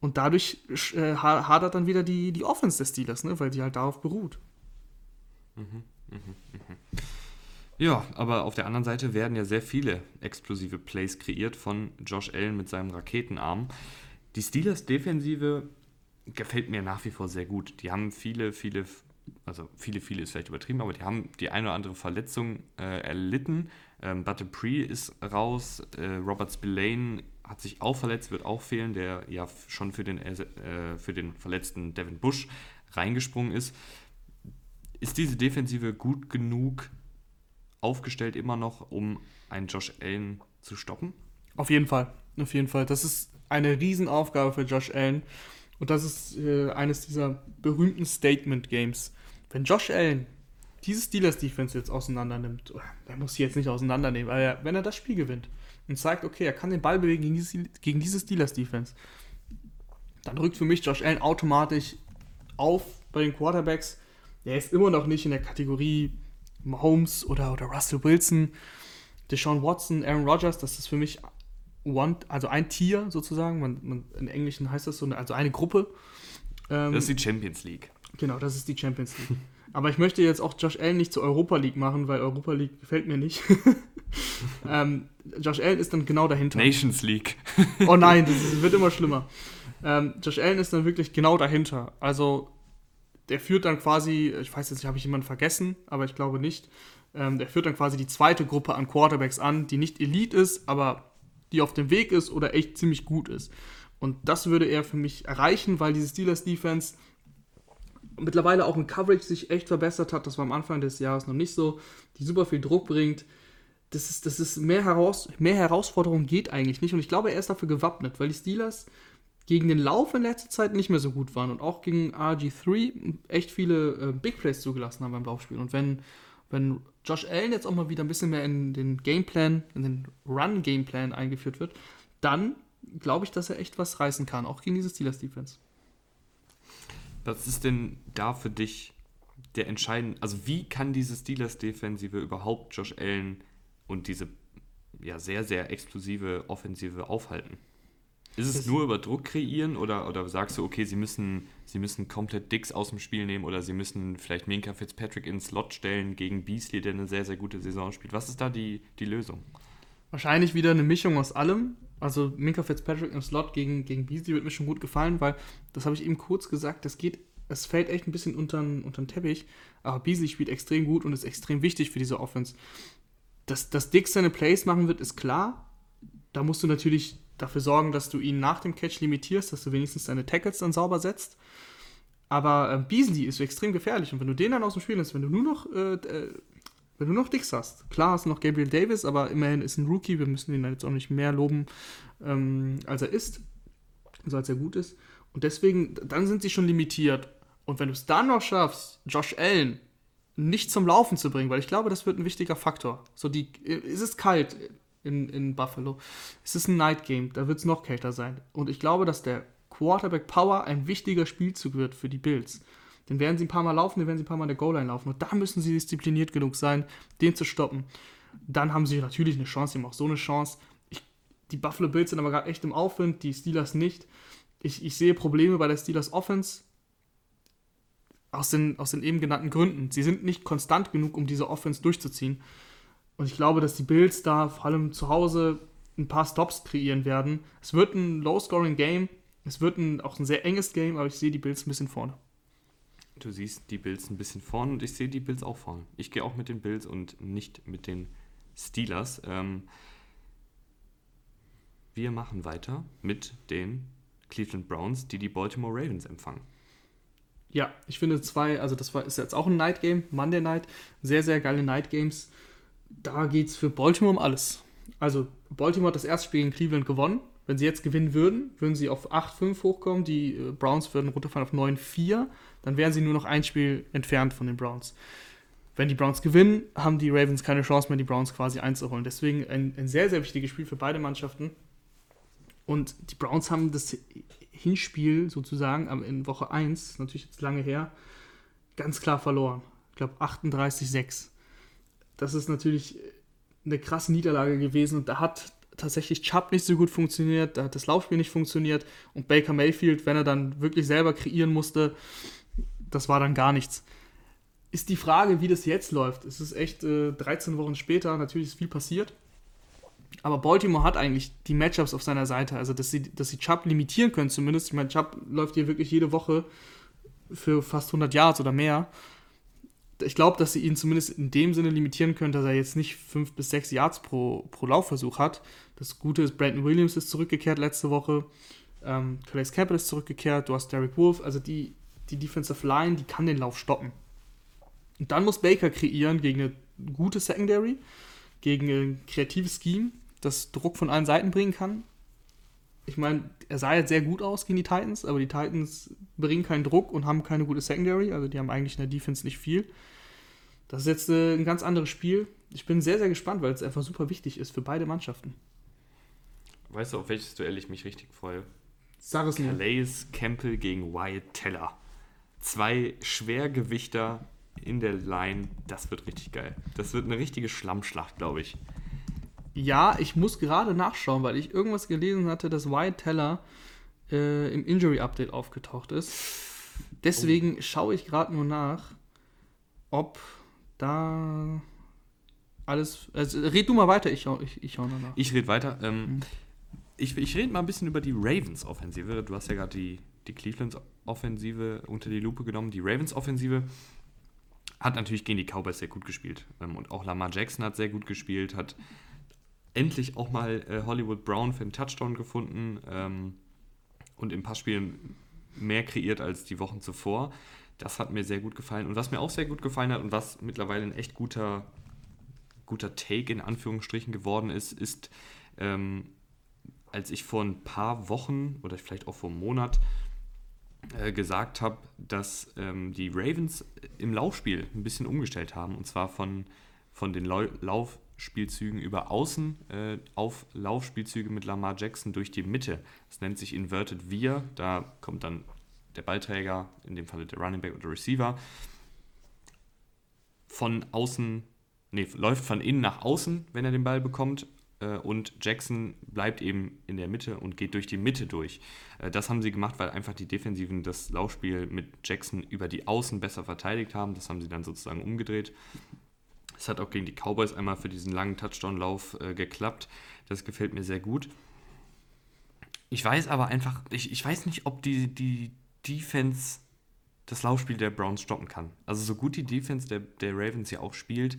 Und dadurch äh, hadert dann wieder die, die Offense des Steelers, ne? weil die halt darauf beruht. Mhm, mh, mh. Ja, aber auf der anderen Seite werden ja sehr viele explosive Plays kreiert von Josh Allen mit seinem Raketenarm. Die Steelers Defensive gefällt mir nach wie vor sehr gut. Die haben viele, viele, also viele, viele ist vielleicht übertrieben, aber die haben die eine oder andere Verletzung äh, erlitten. Ähm, Pre ist raus, äh, Robert Spillane hat sich auch verletzt, wird auch fehlen, der ja schon für den, äh, für den verletzten Devin Bush reingesprungen ist. Ist diese Defensive gut genug aufgestellt immer noch, um einen Josh Allen zu stoppen? Auf jeden Fall, auf jeden Fall. Das ist eine Riesenaufgabe für Josh Allen und das ist äh, eines dieser berühmten Statement-Games. Wenn Josh Allen diese Steelers-Defense jetzt auseinander nimmt, er muss sie jetzt nicht auseinandernehmen, aber wenn er das Spiel gewinnt, und zeigt, okay, er kann den Ball bewegen gegen diese, gegen diese Steelers-Defense, dann rückt für mich Josh Allen automatisch auf bei den Quarterbacks. Er ist immer noch nicht in der Kategorie Mahomes oder, oder Russell Wilson, Deshaun Watson, Aaron Rodgers. Das ist für mich one, also ein Tier sozusagen. Man, man, Im Englischen heißt das so, also eine Gruppe. Ähm, das ist die Champions League. Genau, das ist die Champions League. (laughs) Aber ich möchte jetzt auch Josh Allen nicht zur Europa League machen, weil Europa League gefällt mir nicht. (laughs) ähm, Josh Allen ist dann genau dahinter. Nations League. (laughs) oh nein, das ist, wird immer schlimmer. Ähm, Josh Allen ist dann wirklich genau dahinter. Also der führt dann quasi, ich weiß jetzt nicht, habe ich jemanden vergessen, aber ich glaube nicht. Ähm, der führt dann quasi die zweite Gruppe an Quarterbacks an, die nicht Elite ist, aber die auf dem Weg ist oder echt ziemlich gut ist. Und das würde er für mich erreichen, weil diese Steelers Defense mittlerweile auch in Coverage sich echt verbessert hat. Das war am Anfang des Jahres noch nicht so. Die super viel Druck bringt. Das ist, das ist mehr, Heraus mehr Herausforderung geht eigentlich nicht. Und ich glaube, er ist dafür gewappnet, weil die Steelers gegen den Lauf in letzter Zeit nicht mehr so gut waren und auch gegen RG3 echt viele äh, Big Plays zugelassen haben beim Laufspiel. Und wenn, wenn Josh Allen jetzt auch mal wieder ein bisschen mehr in den Gameplan, in den Run-Gameplan eingeführt wird, dann glaube ich, dass er echt was reißen kann, auch gegen diese Steelers-Defense. Was ist denn da für dich der entscheidende, also wie kann diese Steelers-Defensive überhaupt Josh Allen und diese ja sehr, sehr explosive Offensive aufhalten? Ist es das nur über Druck kreieren oder, oder sagst du, okay, sie müssen, sie müssen komplett Dicks aus dem Spiel nehmen oder sie müssen vielleicht Minka Fitzpatrick ins Slot stellen gegen Beasley, der eine sehr, sehr gute Saison spielt? Was ist da die, die Lösung? Wahrscheinlich wieder eine Mischung aus allem. Also Minka Fitzpatrick im Slot gegen, gegen Beasley wird mir schon gut gefallen, weil, das habe ich eben kurz gesagt, das geht, es fällt echt ein bisschen unter den Teppich. Aber Beasley spielt extrem gut und ist extrem wichtig für diese Offense. Dass, dass Dix seine Plays machen wird, ist klar. Da musst du natürlich dafür sorgen, dass du ihn nach dem Catch limitierst, dass du wenigstens deine Tackles dann sauber setzt. Aber äh, Beasley ist extrem gefährlich und wenn du den dann aus dem Spiel lässt, wenn du nur noch äh, äh wenn du noch Dix hast, klar hast du noch Gabriel Davis, aber immerhin ist ein Rookie, wir müssen ihn jetzt auch nicht mehr loben, ähm, als er ist, also als er gut ist. Und deswegen, dann sind sie schon limitiert. Und wenn du es dann noch schaffst, Josh Allen nicht zum Laufen zu bringen, weil ich glaube, das wird ein wichtiger Faktor. So die, es ist kalt in, in Buffalo. Es ist ein Night Game, da wird es noch kälter sein. Und ich glaube, dass der Quarterback Power ein wichtiger Spielzug wird für die Bills. Den werden sie ein paar Mal laufen, den werden sie ein paar Mal in der Goal-Line laufen. Und da müssen sie diszipliniert genug sein, den zu stoppen. Dann haben sie natürlich eine Chance, sie haben auch so eine Chance. Ich, die Buffalo Bills sind aber gerade echt im Aufwind, die Steelers nicht. Ich, ich sehe Probleme bei der Steelers Offense aus den, aus den eben genannten Gründen. Sie sind nicht konstant genug, um diese Offense durchzuziehen. Und ich glaube, dass die Bills da vor allem zu Hause ein paar Stops kreieren werden. Es wird ein Low-Scoring-Game. Es wird ein, auch ein sehr enges Game, aber ich sehe die Bills ein bisschen vorne. Du siehst die Bills ein bisschen vorne und ich sehe die Bills auch vorne. Ich gehe auch mit den Bills und nicht mit den Steelers. Ähm, wir machen weiter mit den Cleveland Browns, die die Baltimore Ravens empfangen. Ja, ich finde zwei, also das war, ist jetzt auch ein Night Game, Monday Night, sehr, sehr geile Night Games. Da geht es für Baltimore um alles. Also, Baltimore hat das erste Spiel gegen Cleveland gewonnen, Wenn sie jetzt gewinnen würden, würden sie auf 8-5 hochkommen. Die äh, Browns würden runterfallen auf 9-4. Dann wären sie nur noch ein Spiel entfernt von den Browns. Wenn die Browns gewinnen, haben die Ravens keine Chance mehr, die Browns quasi einzuholen. Deswegen ein, ein sehr, sehr wichtiges Spiel für beide Mannschaften. Und die Browns haben das Hinspiel sozusagen in Woche 1, natürlich jetzt lange her, ganz klar verloren. Ich glaube 38-6. Das ist natürlich eine krasse Niederlage gewesen und da hat tatsächlich Chubb nicht so gut funktioniert, da hat das Laufspiel nicht funktioniert und Baker Mayfield, wenn er dann wirklich selber kreieren musste, das war dann gar nichts. Ist die Frage, wie das jetzt läuft. Es ist echt äh, 13 Wochen später, natürlich ist viel passiert. Aber Baltimore hat eigentlich die Matchups auf seiner Seite, also dass sie, dass sie Chubb limitieren können zumindest. Ich meine, Chubb läuft hier wirklich jede Woche für fast 100 Yards oder mehr. Ich glaube, dass sie ihn zumindest in dem Sinne limitieren können, dass er jetzt nicht 5 bis 6 Yards pro, pro Laufversuch hat. Das Gute ist, Brandon Williams ist zurückgekehrt letzte Woche. Ähm, Calais Campbell ist zurückgekehrt. Du hast Derek Wolf. Also die, die Defensive Line, die kann den Lauf stoppen. Und dann muss Baker kreieren gegen eine gute Secondary, gegen ein kreatives Scheme, das Druck von allen Seiten bringen kann ich meine, er sah jetzt sehr gut aus gegen die Titans, aber die Titans bringen keinen Druck und haben keine gute Secondary, also die haben eigentlich in der Defense nicht viel. Das ist jetzt äh, ein ganz anderes Spiel. Ich bin sehr, sehr gespannt, weil es einfach super wichtig ist für beide Mannschaften. Weißt du, auf welches Duell ich mich richtig freue? Sag es mir. Calais Campbell gegen Wyatt Teller. Zwei Schwergewichter in der Line. Das wird richtig geil. Das wird eine richtige Schlammschlacht, glaube ich. Ja, ich muss gerade nachschauen, weil ich irgendwas gelesen hatte, dass Wyatt Teller äh, im Injury Update aufgetaucht ist. Deswegen oh. schaue ich gerade nur nach, ob da alles. Also red du mal weiter, ich, ich, ich schaue noch nach. Ich rede weiter. Ähm, mhm. Ich, ich rede mal ein bisschen über die Ravens-Offensive. Du hast ja gerade die, die Clevelands-Offensive unter die Lupe genommen. Die Ravens-Offensive hat natürlich gegen die Cowboys sehr gut gespielt. Ähm, und auch Lamar Jackson hat sehr gut gespielt, hat endlich auch mal äh, Hollywood Brown für einen Touchdown gefunden ähm, und in Passspielen mehr kreiert als die Wochen zuvor. Das hat mir sehr gut gefallen. Und was mir auch sehr gut gefallen hat und was mittlerweile ein echt guter, guter Take in Anführungsstrichen geworden ist, ist, ähm, als ich vor ein paar Wochen oder vielleicht auch vor einem Monat äh, gesagt habe, dass ähm, die Ravens im Laufspiel ein bisschen umgestellt haben. Und zwar von, von den Lauf Spielzügen über Außen äh, auf Laufspielzüge mit Lamar Jackson durch die Mitte. Das nennt sich Inverted Veer. Da kommt dann der Ballträger, in dem Falle der Running Back oder Receiver, von außen, nee, läuft von innen nach außen, wenn er den Ball bekommt. Äh, und Jackson bleibt eben in der Mitte und geht durch die Mitte durch. Äh, das haben sie gemacht, weil einfach die Defensiven das Laufspiel mit Jackson über die Außen besser verteidigt haben. Das haben sie dann sozusagen umgedreht. Es hat auch gegen die Cowboys einmal für diesen langen Touchdown-Lauf äh, geklappt. Das gefällt mir sehr gut. Ich weiß aber einfach, ich, ich weiß nicht, ob die, die Defense das Laufspiel der Browns stoppen kann. Also so gut die Defense der, der Ravens ja auch spielt,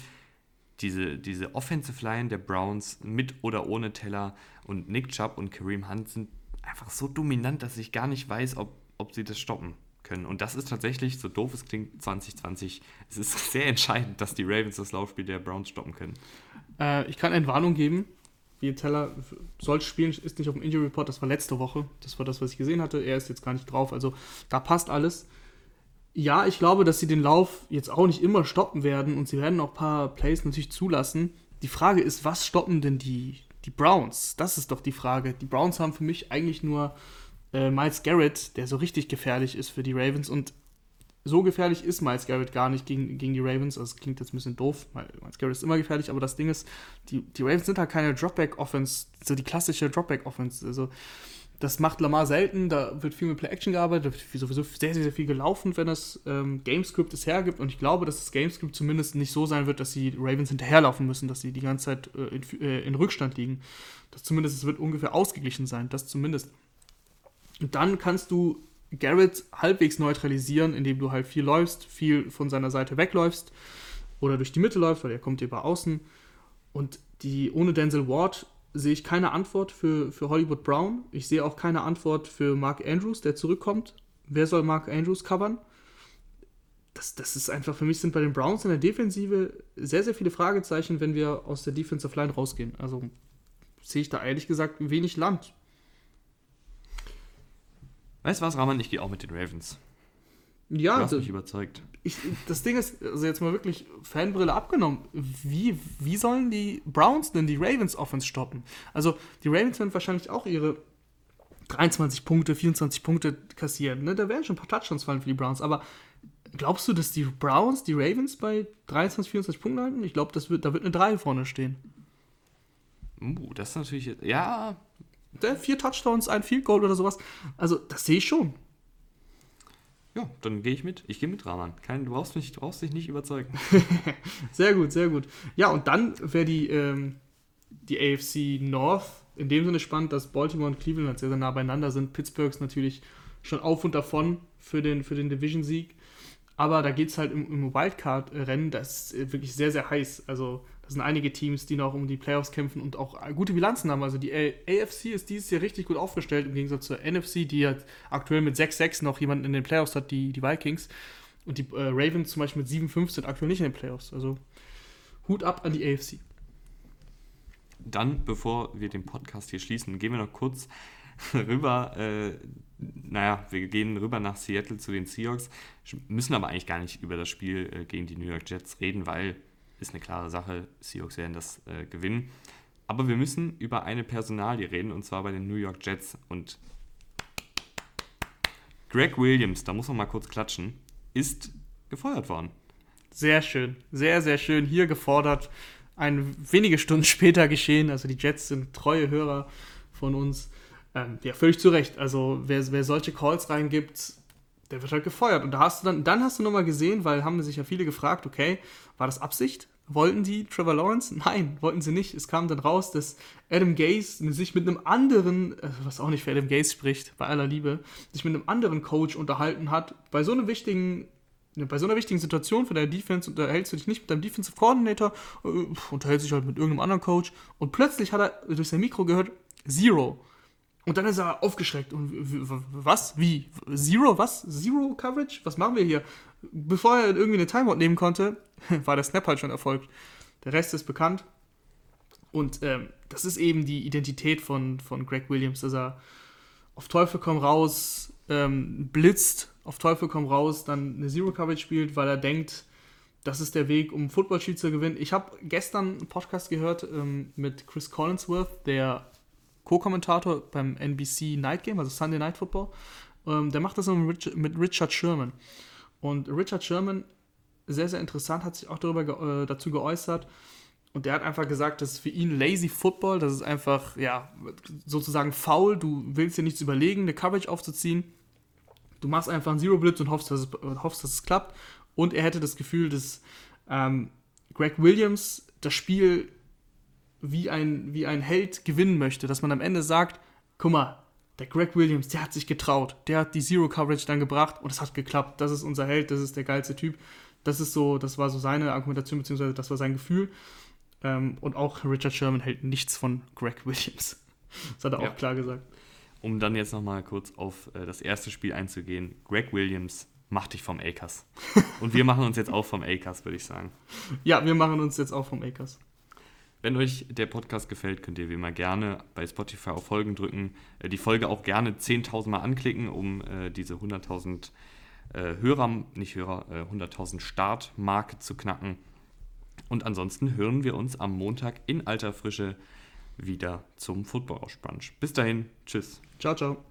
diese, diese Offensive Line der Browns mit oder ohne Teller und Nick Chubb und Kareem Hunt sind einfach so dominant, dass ich gar nicht weiß, ob, ob sie das stoppen können. Und das ist tatsächlich, so doof es klingt, 2020. Es ist (laughs) sehr entscheidend, dass die Ravens das Laufspiel der Browns stoppen können. Äh, ich kann eine Warnung geben. Wie Teller soll spielen, ist nicht auf dem Injury Report, das war letzte Woche. Das war das, was ich gesehen hatte. Er ist jetzt gar nicht drauf. Also da passt alles. Ja, ich glaube, dass sie den Lauf jetzt auch nicht immer stoppen werden und sie werden auch ein paar Plays natürlich zulassen. Die Frage ist, was stoppen denn die, die Browns? Das ist doch die Frage. Die Browns haben für mich eigentlich nur äh, Miles Garrett, der so richtig gefährlich ist für die Ravens. Und so gefährlich ist Miles Garrett gar nicht gegen, gegen die Ravens. Also, das klingt jetzt ein bisschen doof. Miles Garrett ist immer gefährlich, aber das Ding ist, die, die Ravens sind halt keine Dropback-Offense, so die klassische Dropback-Offense. Also, das macht Lamar selten. Da wird viel mit Play-Action gearbeitet, da wird sowieso sehr, sehr, sehr viel gelaufen, wenn das ähm, Gamescript es hergibt. Und ich glaube, dass das Gamescript zumindest nicht so sein wird, dass die Ravens hinterherlaufen müssen, dass sie die ganze Zeit äh, in, äh, in Rückstand liegen. Das zumindest es wird ungefähr ausgeglichen sein. Das zumindest. Und dann kannst du Garrett halbwegs neutralisieren, indem du halt viel läufst, viel von seiner Seite wegläufst oder durch die Mitte läufst, weil er kommt über außen. Und die ohne Denzel Ward sehe ich keine Antwort für, für Hollywood Brown. Ich sehe auch keine Antwort für Mark Andrews, der zurückkommt. Wer soll Mark Andrews covern? Das, das ist einfach, für mich sind bei den Browns in der Defensive sehr, sehr viele Fragezeichen, wenn wir aus der Defensive Line rausgehen. Also sehe ich da ehrlich gesagt wenig Land. Weißt du was, Raman? Ich gehe auch mit den Ravens. Ja, Du hast d- mich überzeugt. ich, das Ding ist, also jetzt mal wirklich Fanbrille abgenommen. Wie, wie sollen die Browns denn die Ravens Offense stoppen? Also, die Ravens werden wahrscheinlich auch ihre 23 Punkte, 24 Punkte kassieren. Ne? Da werden schon ein paar Touchdowns fallen für die Browns. Aber glaubst du, dass die Browns die Ravens bei 23, 24 Punkten halten? Ich glaube, wird, da wird eine 3 vorne stehen. Uh, das ist natürlich. Ja, Der vier Touchdowns, ein Field Goal oder sowas. Also, das sehe ich schon. Ja, dann gehe ich mit. Ich gehe mit, Rahman. Kein, du, brauchst mich, du brauchst dich nicht überzeugen. (laughs) Sehr gut, sehr gut. Ja, und dann wäre die, ähm, die AFC North in dem Sinne spannend, dass Baltimore und Cleveland halt sehr, sehr nah beieinander sind. Pittsburgh ist natürlich schon auf und davon für den, für den Division-Sieg. Aber da geht es halt im, im Wildcard-Rennen, das ist wirklich sehr, sehr heiß. Also, da sind einige Teams, die noch um die Playoffs kämpfen und auch gute Bilanzen haben. Also, die AFC ist dieses Jahr richtig gut aufgestellt, im Gegensatz zur NFC, die halt aktuell mit 6-6 noch jemanden in den Playoffs hat, die, die Vikings. Und die äh, Ravens zum Beispiel mit 7-5 sind aktuell nicht in den Playoffs. Also, Hut ab an die AFC. Dann, bevor wir den Podcast hier schließen, gehen wir noch kurz (laughs) rüber. Äh, naja, wir gehen rüber nach Seattle zu den Seahawks, müssen aber eigentlich gar nicht über das Spiel äh, gegen die New York Jets reden, weil ist eine klare Sache, Seahawks werden das äh, gewinnen. Aber wir müssen über eine Personalie reden, und zwar bei den New York Jets. Und Greg Williams, da muss man mal kurz klatschen, ist gefeuert worden. Sehr schön, sehr, sehr schön. Hier gefordert. Ein wenige Stunden (laughs) später geschehen. Also die Jets sind treue Hörer von uns. Ähm, ja, völlig zu Recht. Also wer, wer solche Calls reingibt, der wird halt gefeuert. Und da hast du dann, dann hast du nochmal gesehen, weil haben sich ja viele gefragt, okay, war das Absicht? Wollten die Trevor Lawrence? Nein, wollten sie nicht. Es kam dann raus, dass Adam Gase sich mit einem anderen, äh, was auch nicht für Adam Gase spricht, bei aller Liebe, sich mit einem anderen Coach unterhalten hat, bei so einem wichtigen bei so einer wichtigen Situation für deine Defense unterhältst du dich nicht mit deinem Defensive Coordinator, äh, unterhältst dich halt mit irgendeinem anderen Coach und plötzlich hat er durch sein Mikro gehört, Zero. Und dann ist er aufgeschreckt. Und was? Wie? Zero? Was? Zero Coverage? Was machen wir hier? Bevor er irgendwie eine Timeout nehmen konnte, (laughs) war der Snap halt schon erfolgt. Der Rest ist bekannt. Und ähm, das ist eben die Identität von, von Greg Williams, dass er auf Teufel komm raus ähm, blitzt, auf Teufel komm raus, dann eine Zero Coverage spielt, weil er denkt, das ist der Weg, um Footballspiel zu gewinnen. Ich habe gestern einen Podcast gehört ähm, mit Chris Collinsworth, der Co-Kommentator beim NBC Night Game, also Sunday Night Football. Ähm, der macht das mit Richard Sherman. Und Richard Sherman, sehr, sehr interessant, hat sich auch darüber ge äh, dazu geäußert. Und der hat einfach gesagt, das ist für ihn lazy Football, das ist einfach, ja, sozusagen faul. Du willst dir nichts überlegen, eine Coverage aufzuziehen. Du machst einfach einen Zero-Blitz und hoffst dass, es, hoffst, dass es klappt. Und er hätte das Gefühl, dass ähm, Greg Williams das Spiel wie ein, wie ein Held gewinnen möchte. Dass man am Ende sagt, guck mal, der Greg Williams, der hat sich getraut. Der hat die Zero-Coverage dann gebracht und es hat geklappt. Das ist unser Held, das ist der geilste Typ. Das ist so, das war so seine Argumentation, beziehungsweise das war sein Gefühl. Ähm, und auch Richard Sherman hält nichts von Greg Williams. (laughs) Das hat er Ja. auch klar gesagt. Um dann jetzt nochmal kurz auf äh, das erste Spiel einzugehen. Greg Williams macht dich vom Akers. (laughs) Und wir machen uns jetzt auch vom Akers, würde ich sagen. Ja, wir machen uns jetzt auch vom Akers. Wenn euch der Podcast gefällt, könnt ihr wie immer gerne bei Spotify auf Folgen drücken. Äh, die Folge auch gerne 10.000 Mal anklicken, um äh, diese 100.000 äh, Hörer, nicht Hörer, äh, 100.000 Startmarke zu knacken. Und ansonsten hören wir uns am Montag in alter Frische wieder zum Football-Brunch. Bis dahin, tschüss. Ciao, ciao.